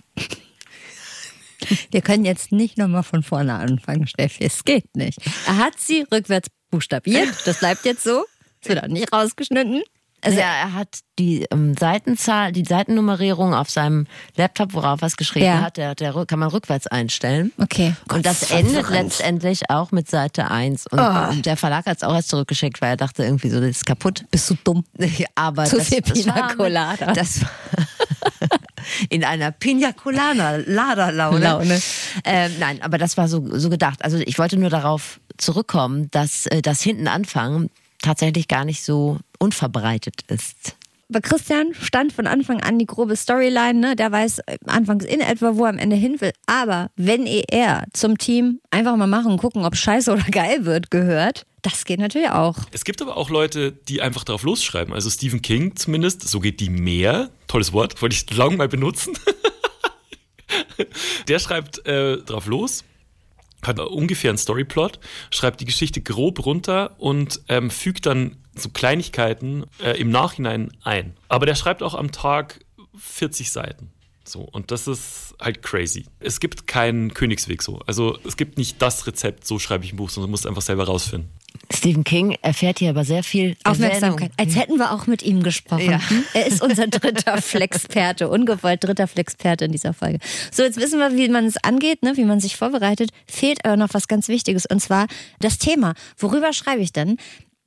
Speaker 2: Wir können jetzt nicht nochmal von vorne anfangen, Steffi. Es geht nicht. Er hat sie rückwärts buchstabiert. Das bleibt jetzt so. Es wird auch nicht rausgeschnitten.
Speaker 1: Also ja, er hat die ähm, Seitenzahl, die Seitennummerierung auf seinem Laptop, worauf er es geschrieben
Speaker 2: Ja.
Speaker 1: hat, der, der kann man rückwärts einstellen.
Speaker 2: Okay.
Speaker 1: Und das endet letztendlich auch mit Seite 1. Und ähm, der Verlag hat es auch erst zurückgeschickt, weil er dachte irgendwie so, das ist kaputt.
Speaker 2: Bist du dumm? *laughs*
Speaker 1: Aber
Speaker 2: Zu
Speaker 1: das,
Speaker 2: viel
Speaker 1: das
Speaker 2: Pina
Speaker 1: war-
Speaker 2: Colada.
Speaker 1: Das war *laughs* in einer Pina Colada Lada Laune.
Speaker 2: Laune.
Speaker 1: Ähm, nein, aber das war so, so gedacht. Also ich wollte nur darauf zurückkommen, dass äh, das hinten anfangen tatsächlich gar nicht so unverbreitet ist.
Speaker 2: Bei Christian stand von Anfang an die grobe Storyline, ne? Der weiß äh, anfangs in etwa, wo er am Ende hin will. Aber wenn er zum Team einfach mal machen, gucken, ob scheiße oder geil wird, gehört, das geht natürlich auch.
Speaker 5: Es gibt aber auch Leute, die einfach drauf losschreiben. Also Stephen King zumindest, so geht die mehr. Tolles Wort, wollte ich lang mal benutzen. *laughs* Der schreibt äh, drauf los, hat ungefähr einen Storyplot, schreibt die Geschichte grob runter und ähm, fügt dann so Kleinigkeiten äh, im Nachhinein ein. Aber der schreibt auch am Tag 40 Seiten. So, und das ist halt crazy. Es gibt keinen Königsweg so. Also es gibt nicht das Rezept, so schreibe ich ein Buch, sondern du musst einfach selber rausfinden.
Speaker 1: Stephen King erfährt hier aber sehr viel
Speaker 2: Aufmerksamkeit.
Speaker 1: Erwähnung.
Speaker 2: Als hätten wir auch mit ihm gesprochen.
Speaker 1: Ja. *laughs*
Speaker 2: Er ist unser dritter *laughs* Flexperte, ungewollt dritter Flexperte in dieser Folge. So, jetzt wissen wir, wie man es angeht, ne? wie man sich vorbereitet. Fehlt aber noch was ganz Wichtiges und zwar das Thema. Worüber schreibe ich denn?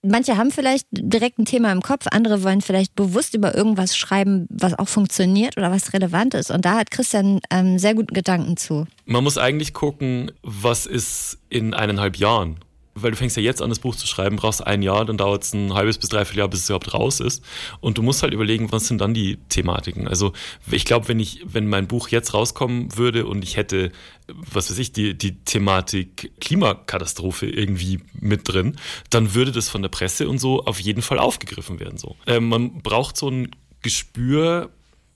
Speaker 2: Manche haben vielleicht direkt ein Thema im Kopf, andere wollen vielleicht bewusst über irgendwas schreiben, was auch funktioniert oder was relevant ist. Und da hat Christian ähm, sehr guten Gedanken zu.
Speaker 5: Man muss eigentlich gucken, was ist in eineinhalb Jahren. Weil du fängst ja jetzt an, das Buch zu schreiben, brauchst ein Jahr, dann dauert es ein halbes bis dreiviertel Jahr, bis es überhaupt raus ist. Und du musst halt überlegen, was sind dann die Thematiken. Also ich glaube, wenn ich, wenn mein Buch jetzt rauskommen würde und ich hätte, was weiß ich, die, die Thematik Klimakatastrophe irgendwie mit drin, dann würde das von der Presse und so auf jeden Fall aufgegriffen werden. So. Ähm, man braucht so ein Gespür,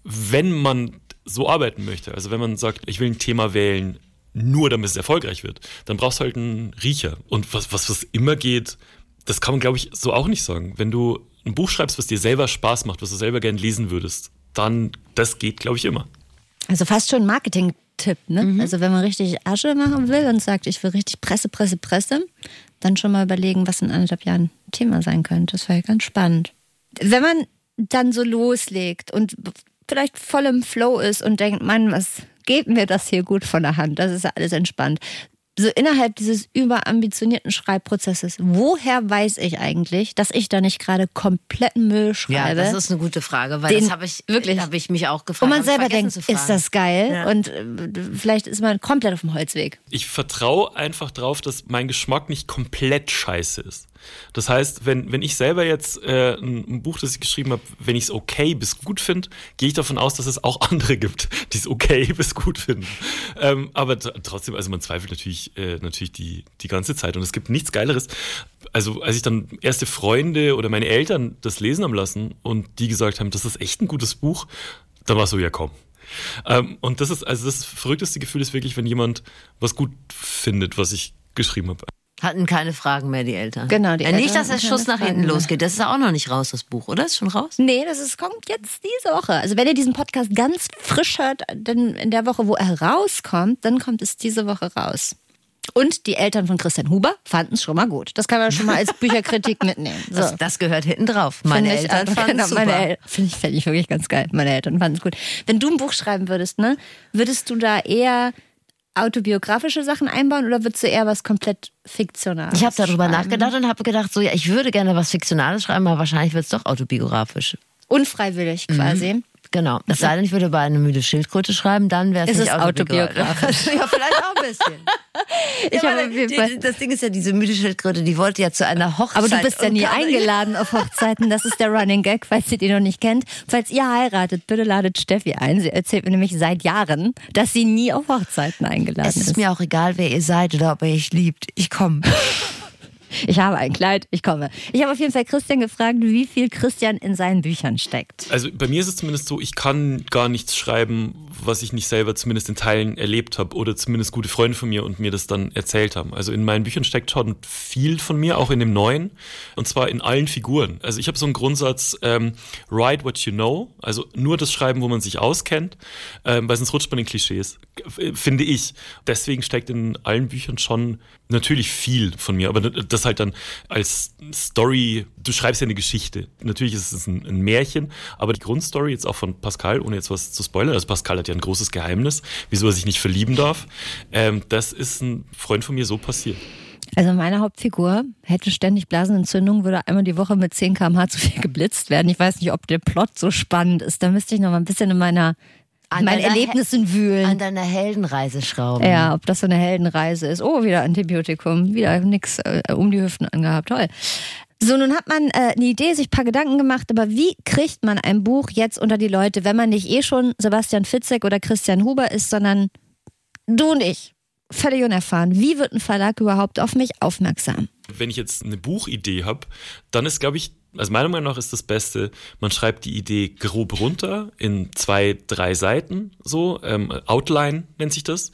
Speaker 5: wenn man so arbeiten möchte. Also wenn man sagt, ich will ein Thema wählen, nur damit es erfolgreich wird, dann brauchst du halt einen Riecher. Und was, was, was immer geht, das kann man, glaube ich, so auch nicht sagen. Wenn du ein Buch schreibst, was dir selber Spaß macht, was du selber gern lesen würdest, dann, das geht, glaube ich, immer.
Speaker 2: Also fast schon ein Marketing-Tipp, ne? Also wenn man richtig Asche machen will und sagt, ich will richtig Presse, Presse, Presse, dann schon mal überlegen, was in anderthalb Jahren ein Thema sein könnte. Das wäre ganz spannend. Wenn man dann so loslegt und vielleicht voll im Flow ist und denkt, Mann, was geht mir das hier gut von der Hand? Das ist alles entspannt. So innerhalb dieses überambitionierten Schreibprozesses, woher weiß ich eigentlich, dass ich da nicht gerade kompletten Müll
Speaker 1: Ja,
Speaker 2: schreibe?
Speaker 1: das ist eine gute Frage, weil
Speaker 2: Den-
Speaker 1: das habe ich
Speaker 2: wirklich.
Speaker 1: habe ich mich auch gefragt.
Speaker 2: Und man selber denkt, ist das geil?
Speaker 1: Ja.
Speaker 2: Und äh, vielleicht ist man komplett auf dem Holzweg.
Speaker 5: Ich vertraue einfach drauf, dass mein Geschmack nicht komplett scheiße ist. Das heißt, wenn, wenn ich selber jetzt äh, ein, ein Buch, das ich geschrieben habe, wenn ich es okay bis gut finde, gehe ich davon aus, dass es auch *laughs* andere gibt, die es okay bis gut finden. Ähm, aber tr- trotzdem, also man zweifelt natürlich, äh, natürlich die, die ganze Zeit. Und es gibt nichts Geileres. Also als ich dann erste Freunde oder meine Eltern das lesen haben lassen und die gesagt haben, das ist echt ein gutes Buch, dann war es so, ja komm. Ähm, und das ist, also das verrückteste Gefühl ist wirklich, wenn jemand was gut findet, was ich geschrieben habe.
Speaker 1: Hatten keine Fragen mehr, die Eltern.
Speaker 2: Genau, die
Speaker 1: ja, Nicht,
Speaker 2: Eltern
Speaker 1: dass der Schuss nach hinten losgeht. Das ist auch noch nicht raus, das Buch, oder? Ist schon raus?
Speaker 2: Nee, das ist, kommt jetzt diese Woche. Also wenn ihr diesen Podcast ganz frisch hört, dann in der Woche, wo er rauskommt, dann kommt es diese Woche raus. Und die Eltern von Christian Huber fanden es schon mal gut. Das kann man schon mal als *laughs* Bücherkritik mitnehmen. So.
Speaker 1: Das, das gehört hinten drauf. Meine
Speaker 2: Find ich
Speaker 1: Eltern fanden
Speaker 2: genau,
Speaker 1: es super.
Speaker 2: Finde ich, fänd ich wirklich ganz geil. Meine Eltern fanden es gut. Wenn du ein Buch schreiben würdest, ne, würdest du da eher autobiografische Sachen einbauen oder würdest du eher was komplett Fiktionales
Speaker 1: Ich habe darüber
Speaker 2: schreiben?
Speaker 1: nachgedacht und habe gedacht, so ja, ich würde gerne was Fiktionales schreiben, aber wahrscheinlich wird es doch autobiografisch.
Speaker 2: Unfreiwillig quasi.
Speaker 1: Genau. Es sei denn, ich würde über eine müde Schildkröte schreiben, dann wäre es nicht
Speaker 2: es autobiografisch. *laughs*
Speaker 1: ja, vielleicht auch ein bisschen. *laughs*
Speaker 2: Ich
Speaker 1: ja,
Speaker 2: habe
Speaker 1: die, das Ding ist ja, diese müde Schildkröte, die wollte ja zu einer Hochzeit.
Speaker 2: Aber du bist ja nie eingeladen auf Hochzeiten. Das ist der Running Gag, falls ihr den noch nicht kennt. Falls ihr heiratet, bitte ladet Steffi ein. Sie erzählt mir nämlich seit Jahren, dass sie nie auf Hochzeiten eingeladen
Speaker 1: Es ist
Speaker 2: ist.
Speaker 1: mir auch egal, wer ihr seid oder ob ihr euch liebt. Ich komme. *laughs*
Speaker 2: Ich habe ein Kleid, ich komme. Ich habe auf jeden Fall Christian gefragt, wie viel Christian in seinen Büchern steckt.
Speaker 5: Also bei mir ist es zumindest so, ich kann gar nichts schreiben, was ich nicht selber zumindest in Teilen erlebt habe oder zumindest gute Freunde von mir und mir das dann erzählt haben. Also in meinen Büchern steckt schon viel von mir, auch in dem neuen, und zwar in allen Figuren. Also ich habe so einen Grundsatz, ähm, write what you know, also nur das schreiben, wo man sich auskennt, ähm, weil sonst rutscht man in Klischees, finde ich. Deswegen steckt in allen Büchern schon natürlich viel von mir, aber das halt dann als Story, du schreibst ja eine Geschichte. Natürlich ist es ein, ein Märchen, aber die Grundstory jetzt auch von Pascal, ohne jetzt was zu spoilern, also Pascal hat ja ein großes Geheimnis, wieso er sich nicht verlieben darf, ähm, das ist ein Freund von mir so passiert.
Speaker 2: Also meine Hauptfigur hätte ständig Blasenentzündung, würde einmal die Woche mit 10 km/h zu viel geblitzt werden. Ich weiß nicht, ob der Plot so spannend ist. Da müsste ich noch mal ein bisschen in meiner an meinen Erlebnissen wühlen.
Speaker 1: An deiner Heldenreise schrauben.
Speaker 2: Ja, ob das so eine Heldenreise ist. Oh, wieder Antibiotikum, wieder nix äh, um die Hüften angehabt. Toll. So, nun hat man äh, eine Idee, sich ein paar Gedanken gemacht, aber wie kriegt man ein Buch jetzt unter die Leute, wenn man nicht eh schon Sebastian Fitzek oder Christian Huber ist, sondern du und ich? Völlig unerfahren. Wie wird ein Verlag überhaupt auf mich aufmerksam?
Speaker 5: Wenn ich jetzt eine Buchidee habe, dann ist, glaube ich, also meiner Meinung nach ist das Beste, man schreibt die Idee grob runter in zwei, drei Seiten, so, ähm, Outline nennt sich das,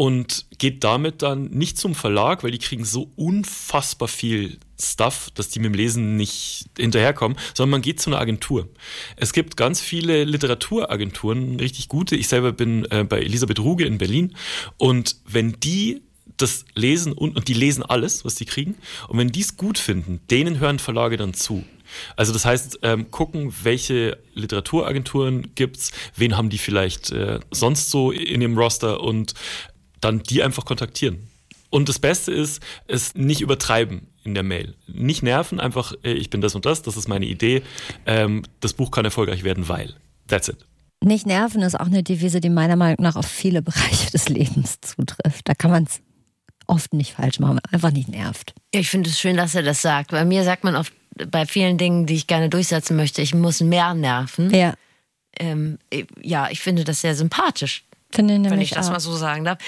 Speaker 5: und geht damit dann nicht zum Verlag, weil die kriegen so unfassbar viel Stuff, dass die mit dem Lesen nicht hinterherkommen, sondern man geht zu einer Agentur. Es gibt ganz viele Literaturagenturen, richtig gute. Ich selber bin äh, bei Elisabeth Ruge in Berlin und wenn die das lesen und, und die lesen alles, was die kriegen. Und wenn die es gut finden, denen hören Verlage dann zu. Also das heißt, ähm, gucken, welche Literaturagenturen gibt's, wen haben die vielleicht äh, sonst so in ihrem Roster und dann die einfach kontaktieren. Und das Beste ist, es nicht übertreiben in der Mail. Nicht nerven, einfach, äh, ich bin das und das, das ist meine Idee. Ähm, das Buch kann erfolgreich werden, weil. That's it.
Speaker 2: Nicht nerven ist auch eine Devise, die meiner Meinung nach auf viele Bereiche des Lebens zutrifft. Da kann man es oft nicht falsch machen, einfach nicht nervt.
Speaker 1: Ja, ich finde es schön, dass er das sagt. Bei mir sagt man oft bei vielen Dingen, die ich gerne durchsetzen möchte, ich muss mehr nerven.
Speaker 2: Ja.
Speaker 1: Ähm, ja, ich finde das sehr sympathisch.
Speaker 2: Finde
Speaker 1: ich wenn ich das auch. mal so sagen darf.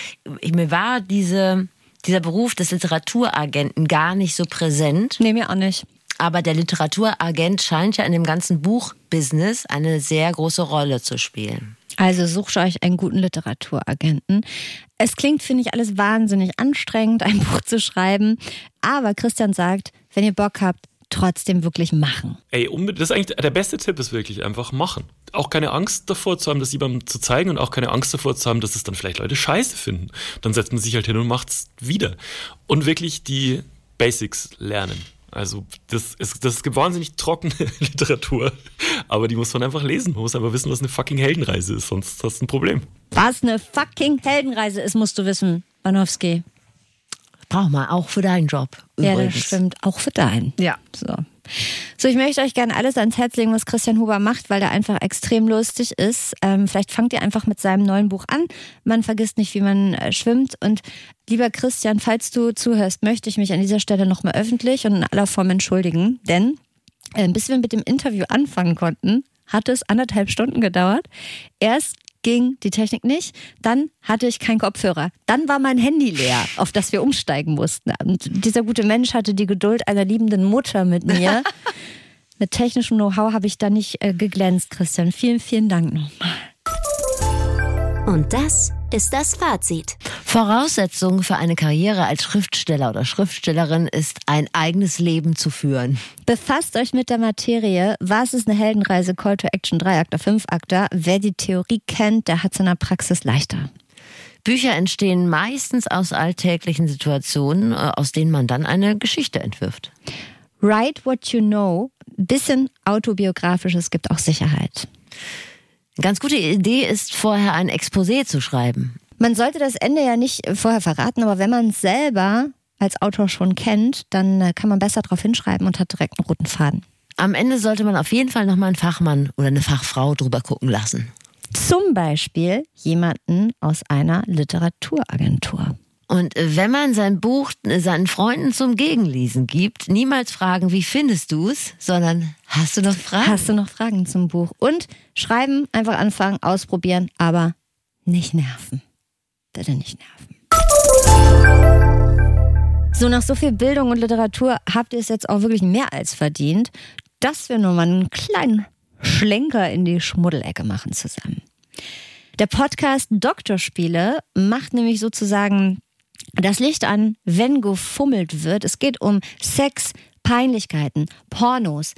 Speaker 1: Ich, mir war diese, dieser Beruf des Literaturagenten gar nicht so präsent.
Speaker 2: Nee, mir auch nicht.
Speaker 1: Aber der Literaturagent scheint ja in dem ganzen Buchbusiness eine sehr große Rolle zu spielen.
Speaker 2: Also sucht euch einen guten Literaturagenten. Es klingt, finde ich, alles wahnsinnig anstrengend, ein *laughs* Buch zu schreiben. Aber Christian sagt, wenn ihr Bock habt, trotzdem wirklich machen.
Speaker 5: Ey, das ist eigentlich der beste Tipp ist wirklich einfach machen. Auch keine Angst davor zu haben, das jemandem zu zeigen und auch keine Angst davor zu haben, dass es dann vielleicht Leute scheiße finden. Dann setzt man sich halt hin und macht es wieder. Und wirklich die Basics lernen. Also das, ist, das gibt wahnsinnig trockene *laughs* Literatur, aber die muss man einfach lesen. Man muss einfach wissen, was eine fucking Heldenreise ist, sonst hast du ein Problem.
Speaker 2: Was eine fucking Heldenreise ist, musst du wissen, Banowski.
Speaker 1: Braucht man auch für deinen Job.
Speaker 2: Übrigens. Ja, das stimmt. Auch für deinen.
Speaker 1: Ja.
Speaker 2: So. So, ich möchte euch gerne alles ans Herz legen, was Christian Huber macht, weil er einfach extrem lustig ist. Ähm, vielleicht fangt ihr einfach mit seinem neuen Buch an. Man vergisst nicht, wie man äh, schwimmt. Und lieber Christian, falls du zuhörst, möchte ich mich an dieser Stelle nochmal öffentlich und in aller Form entschuldigen. Denn äh, bis wir mit dem Interview anfangen konnten, hat es anderthalb Stunden gedauert. Erst ging die Technik nicht. Dann hatte ich keinen Kopfhörer. Dann war mein Handy leer, auf das wir umsteigen mussten. Und dieser gute Mensch hatte die Geduld einer liebenden Mutter mit mir. *laughs* mit technischem Know-how habe ich da nicht äh, geglänzt, Christian. Vielen, vielen Dank nochmal.
Speaker 3: Und das ist das Fazit.
Speaker 1: Voraussetzung für eine Karriere als Schriftsteller oder Schriftstellerin ist, ein eigenes Leben zu führen.
Speaker 2: Befasst euch mit der Materie. Was ist eine Heldenreise? Call to Action 3 Akter, 5 Akter. Wer die Theorie kennt, der hat es in der Praxis leichter.
Speaker 1: Bücher entstehen meistens aus alltäglichen Situationen, äh, aus denen man dann eine Geschichte entwirft.
Speaker 2: Write what you know. Bisschen autobiografisches gibt auch Sicherheit.
Speaker 1: Eine ganz gute Idee ist, vorher ein Exposé zu schreiben.
Speaker 2: Man sollte das Ende ja nicht vorher verraten, aber wenn man es selber als Autor schon kennt, dann äh, kann man besser darauf hinschreiben und hat direkt einen roten Faden.
Speaker 1: Am Ende sollte man auf jeden Fall nochmal einen Fachmann oder eine Fachfrau drüber gucken lassen.
Speaker 2: Zum Beispiel jemanden aus einer Literaturagentur.
Speaker 1: Und wenn man sein Buch seinen Freunden zum Gegenlesen gibt, niemals fragen, wie findest du es, sondern hast du noch Fragen?
Speaker 2: Hast du noch Fragen zum Buch? Und schreiben, einfach anfangen, ausprobieren, aber nicht nerven. Bitte nicht nerven. So, nach so viel Bildung und Literatur habt ihr es jetzt auch wirklich mehr als verdient, dass wir nur mal einen kleinen Schlenker in die Schmuddelecke machen zusammen. Der Podcast Doktorspiele macht nämlich sozusagen das Licht an, wenn gefummelt wird. Es geht um Sex, Peinlichkeiten, Pornos,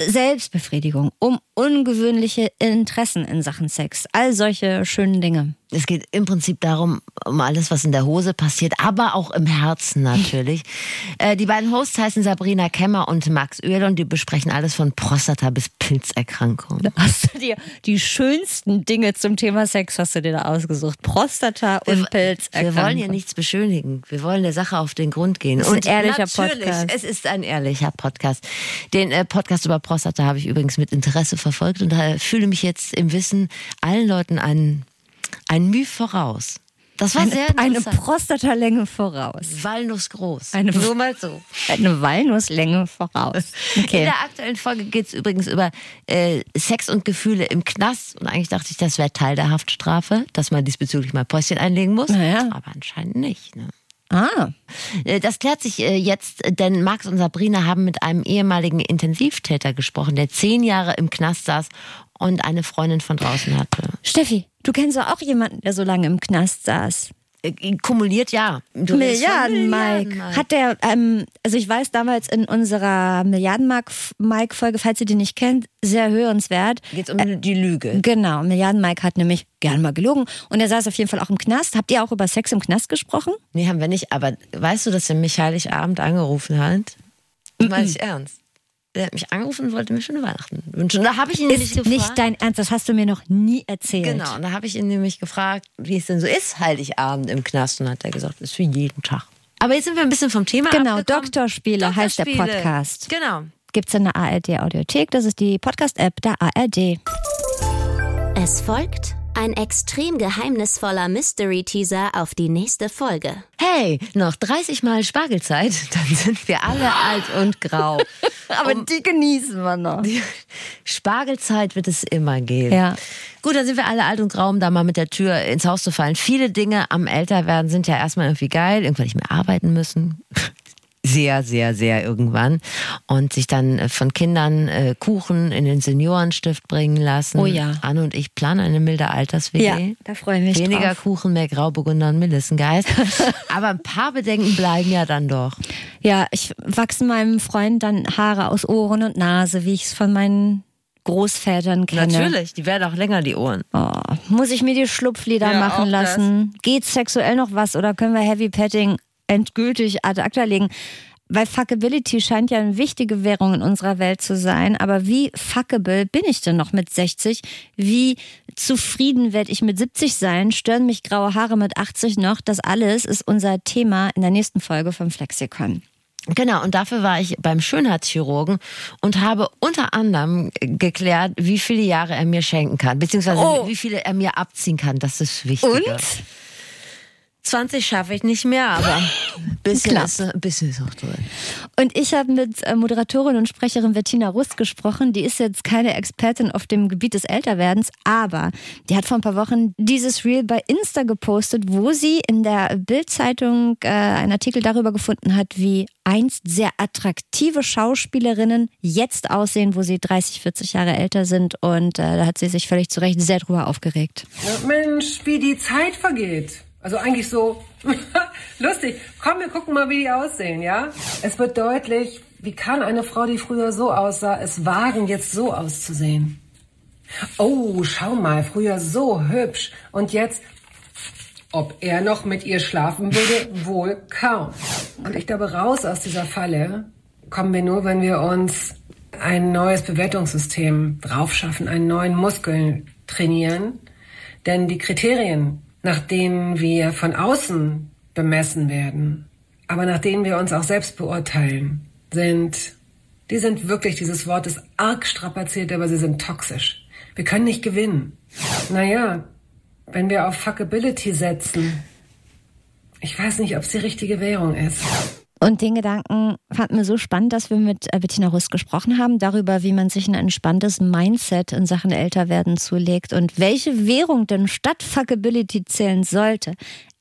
Speaker 2: Selbstbefriedigung, um ungewöhnliche Interessen in Sachen Sex, all solche schönen Dinge.
Speaker 1: Es geht im Prinzip darum, um alles, was in der Hose passiert, aber auch im Herzen natürlich. *laughs* äh, die beiden Hosts heißen Sabrina Kemmer und Max Oehl und die besprechen alles von Prostata bis Pilzerkrankungen.
Speaker 2: Da hast du dir die schönsten Dinge zum Thema Sex hast du dir da ausgesucht. Prostata und
Speaker 1: Wir,
Speaker 2: Pilzerkrankungen.
Speaker 1: wir wollen hier nichts beschönigen. Wir wollen der Sache auf den Grund gehen.
Speaker 2: Das ist ein
Speaker 1: und
Speaker 2: ehrlicher
Speaker 1: natürlich,
Speaker 2: Podcast.
Speaker 1: Es ist ein ehrlicher Podcast. Den äh, Podcast über Prostata habe ich übrigens mit Interesse verfolgt und da fühle mich jetzt im Wissen allen Leuten ein, ein Mühe voraus. Das war sehr
Speaker 2: Eine, eine
Speaker 1: interessant.
Speaker 2: Prostatalänge voraus.
Speaker 1: Walnuss groß.
Speaker 2: Eine-
Speaker 1: Nur mal so.
Speaker 2: Eine Walnusslänge voraus.
Speaker 1: In
Speaker 2: Okay.
Speaker 1: der aktuellen Folge geht es übrigens über äh, Sex und Gefühle im Knast. Und eigentlich dachte ich, das wäre Teil der Haftstrafe, dass man diesbezüglich mal Päuschen einlegen muss.
Speaker 2: Naja.
Speaker 1: Aber anscheinend nicht. Ne?
Speaker 2: Ah,
Speaker 1: Äh, Das klärt sich äh, jetzt, denn Max und Sabrina haben mit einem ehemaligen Intensivtäter gesprochen, der zehn Jahre im Knast saß und eine Freundin von draußen hatte.
Speaker 2: Steffi, du kennst doch auch jemanden, der so lange im Knast saß.
Speaker 1: Äh, Kumuliert ja. Du
Speaker 2: Milliarden, Mike.
Speaker 1: Milliarden,
Speaker 2: Hat der, ähm, also ich weiß damals in unserer Milliarden-Mike-Folge, falls ihr die nicht kennt, sehr hörenswert.
Speaker 1: Geht's um die Lüge.
Speaker 2: Genau, Milliarden-Mike hat nämlich gern mal gelogen und er saß auf jeden Fall auch im Knast. Habt ihr auch über Sex im Knast gesprochen?
Speaker 1: Nee, haben wir nicht. Aber weißt du, dass er mich Heiligabend angerufen hat? Meine ich ernst. Der hat mich angerufen und wollte mir schöne Weihnachten wünschen. Da habe ich ihn nämlich
Speaker 2: Ist
Speaker 1: gefragt.
Speaker 2: nicht dein Ernst, das hast du mir noch nie erzählt.
Speaker 1: Genau, und da habe ich ihn nämlich gefragt, wie es denn so ist, Heiligabend im Knast. Und hat er gesagt, ist wie jeden Tag. Aber jetzt sind wir ein bisschen vom Thema
Speaker 2: Genau,
Speaker 1: abgekommen.
Speaker 2: Doktorspiele heißt der. Podcast.
Speaker 1: Genau.
Speaker 2: Gibt's in der ARD Audiothek, das ist die Podcast-App der ARD.
Speaker 3: Es folgt ein extrem geheimnisvoller Mystery-Teaser auf die nächste Folge.
Speaker 1: Hey, noch 30 Mal Spargelzeit, *laughs* dann sind wir alle alt und grau. *laughs*
Speaker 2: Aber die genießen wir noch.
Speaker 1: Spargelzeit wird es immer geben.
Speaker 2: Ja.
Speaker 1: Gut, dann sind wir alle alt und grau, um da mal mit der Tür ins Haus zu fallen. Viele Dinge am Älterwerden sind ja erstmal irgendwie geil, irgendwann nicht mehr arbeiten müssen. Sehr, sehr, sehr irgendwann. Und sich dann äh, von Kindern äh, Kuchen in den Seniorenstift bringen lassen.
Speaker 2: Oh ja.
Speaker 1: Anne und ich planen eine milde Alters-WG.
Speaker 2: Ja, da freue ich mich
Speaker 1: Weniger
Speaker 2: drauf.
Speaker 1: Kuchen, mehr Grauburgunder und Melissengeist. *laughs* Aber ein paar Bedenken bleiben ja dann doch.
Speaker 2: Ja, ich wachsen meinem Freund dann Haare aus Ohren und Nase, wie ich es von meinen Großvätern kenne.
Speaker 1: Natürlich, die werden auch länger, die Ohren.
Speaker 2: Oh, muss ich mir die Schlupflider
Speaker 1: Ja,
Speaker 2: machen
Speaker 1: auch das.
Speaker 2: lassen? Geht sexuell noch was oder können wir Heavy Petting endgültig ad acta legen? Weil Fuckability scheint ja eine wichtige Währung in unserer Welt zu sein. Aber wie fuckable bin ich denn noch mit 60? Wie zufrieden werde ich mit 70 sein? Stören mich graue Haare mit 80 noch? Das alles ist unser Thema in der nächsten Folge vom Flexikon.
Speaker 1: Genau, und dafür war ich beim Schönheitschirurgen und habe unter anderem geklärt, wie viele Jahre er mir schenken kann, beziehungsweise
Speaker 2: Oh.
Speaker 1: wie viele er mir abziehen kann. Das ist wichtig.
Speaker 2: Und?
Speaker 1: 20 schaffe ich nicht mehr, aber bisschen, ist, bisschen ist auch drin.
Speaker 2: Und ich habe mit äh, Moderatorin und Sprecherin Bettina Rust gesprochen. Die ist jetzt keine Expertin auf dem Gebiet des Älterwerdens, aber die hat vor ein paar Wochen dieses Reel bei Insta gepostet, wo sie in der Bild-Zeitung äh, einen Artikel darüber gefunden hat, wie einst sehr attraktive Schauspielerinnen jetzt aussehen, wo sie 30, 40 Jahre älter sind. Und äh, da hat sie sich völlig zu Recht sehr drüber aufgeregt.
Speaker 6: Mensch, wie die Zeit vergeht. Also eigentlich so *laughs* lustig. Komm, wir gucken mal, wie die aussehen, ja? Es wird deutlich, wie kann eine Frau, die früher so aussah, es wagen, jetzt so auszusehen? Oh, schau mal, früher so hübsch und jetzt, ob er noch mit ihr schlafen würde, *laughs* wohl kaum. Und ich glaube, raus aus dieser Falle kommen wir nur, wenn wir uns ein neues Bewertungssystem draufschaffen, einen neuen Muskeln trainieren. Denn die Kriterien, nach denen wir von außen bemessen werden, aber nach denen wir uns auch selbst beurteilen, sind, die sind wirklich, dieses Wort ist arg strapaziert, aber sie sind toxisch. Wir können nicht gewinnen. Naja, wenn wir auf Fuckability setzen, ich weiß nicht, ob es die richtige Währung ist.
Speaker 2: Und den Gedanken fanden wir so spannend, dass wir mit äh, Bettina Rust gesprochen haben, darüber, wie man sich ein entspanntes Mindset in Sachen Älterwerden zulegt und welche Währung denn statt Fuckability zählen sollte.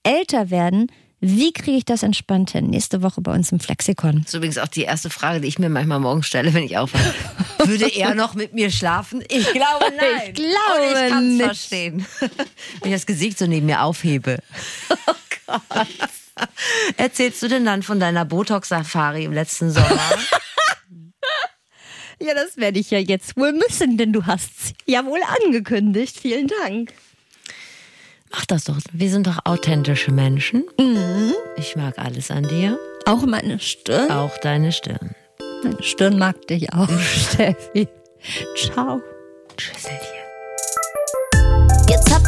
Speaker 2: Älter werden Wie kriege ich das entspannt hin? Nächste Woche bei uns im Flexikon.
Speaker 1: Das ist übrigens auch die erste Frage, die ich mir manchmal morgens stelle, wenn ich aufwache. *laughs* Würde er noch mit mir schlafen? Ich glaube nein.
Speaker 2: Ich glaube
Speaker 1: Und ich kann es
Speaker 2: nicht.
Speaker 1: verstehen. Wenn ich das Gesicht so neben mir aufhebe. *laughs* Oh Gott. *laughs* Erzählst du denn dann von deiner Botox-Safari im letzten Sommer? *laughs*
Speaker 2: Ja, das werde ich ja jetzt wohl müssen, denn du hast ja wohl angekündigt. Vielen Dank.
Speaker 1: Mach das doch. Wir sind doch authentische Menschen. Ich mag alles an dir.
Speaker 2: Auch meine Stirn.
Speaker 1: Auch deine Stirn.
Speaker 2: Meine Stirn mag dich auch, *laughs* Steffi. Ciao.
Speaker 1: Tschüsselchen.